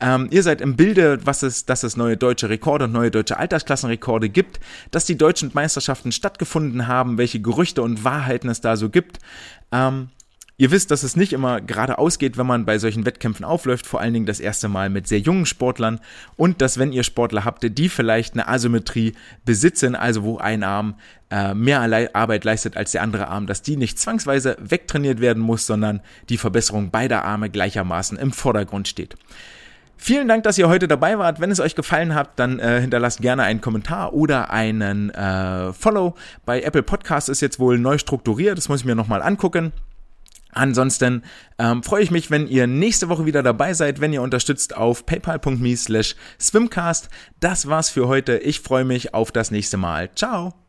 Speaker 1: Ähm, ihr seid im Bilde, was es, dass es neue deutsche Rekorde und neue deutsche Altersklassenrekorde gibt, dass die deutschen Meisterschaften stattgefunden haben, welche Gerüchte und Wahrheiten es da so gibt. Ähm, Ihr wisst, dass es nicht immer gerade ausgeht, wenn man bei solchen Wettkämpfen aufläuft, vor allen Dingen das erste Mal mit sehr jungen Sportlern und dass wenn ihr Sportler habt, die vielleicht eine Asymmetrie besitzen, also wo ein Arm äh, mehr Arbeit leistet als der andere Arm, dass die nicht zwangsweise wegtrainiert werden muss, sondern die Verbesserung beider Arme gleichermaßen im Vordergrund steht. Vielen Dank, dass ihr heute dabei wart. Wenn es euch gefallen hat, dann äh, hinterlasst gerne einen Kommentar oder einen äh, Follow. Bei Apple Podcasts ist jetzt wohl neu strukturiert, das muss ich mir nochmal angucken. Ansonsten ähm, freue ich mich, wenn ihr nächste Woche wieder dabei seid, wenn ihr unterstützt auf paypal.me slash swimcast. Das war's für heute. Ich freue mich auf das nächste Mal. Ciao.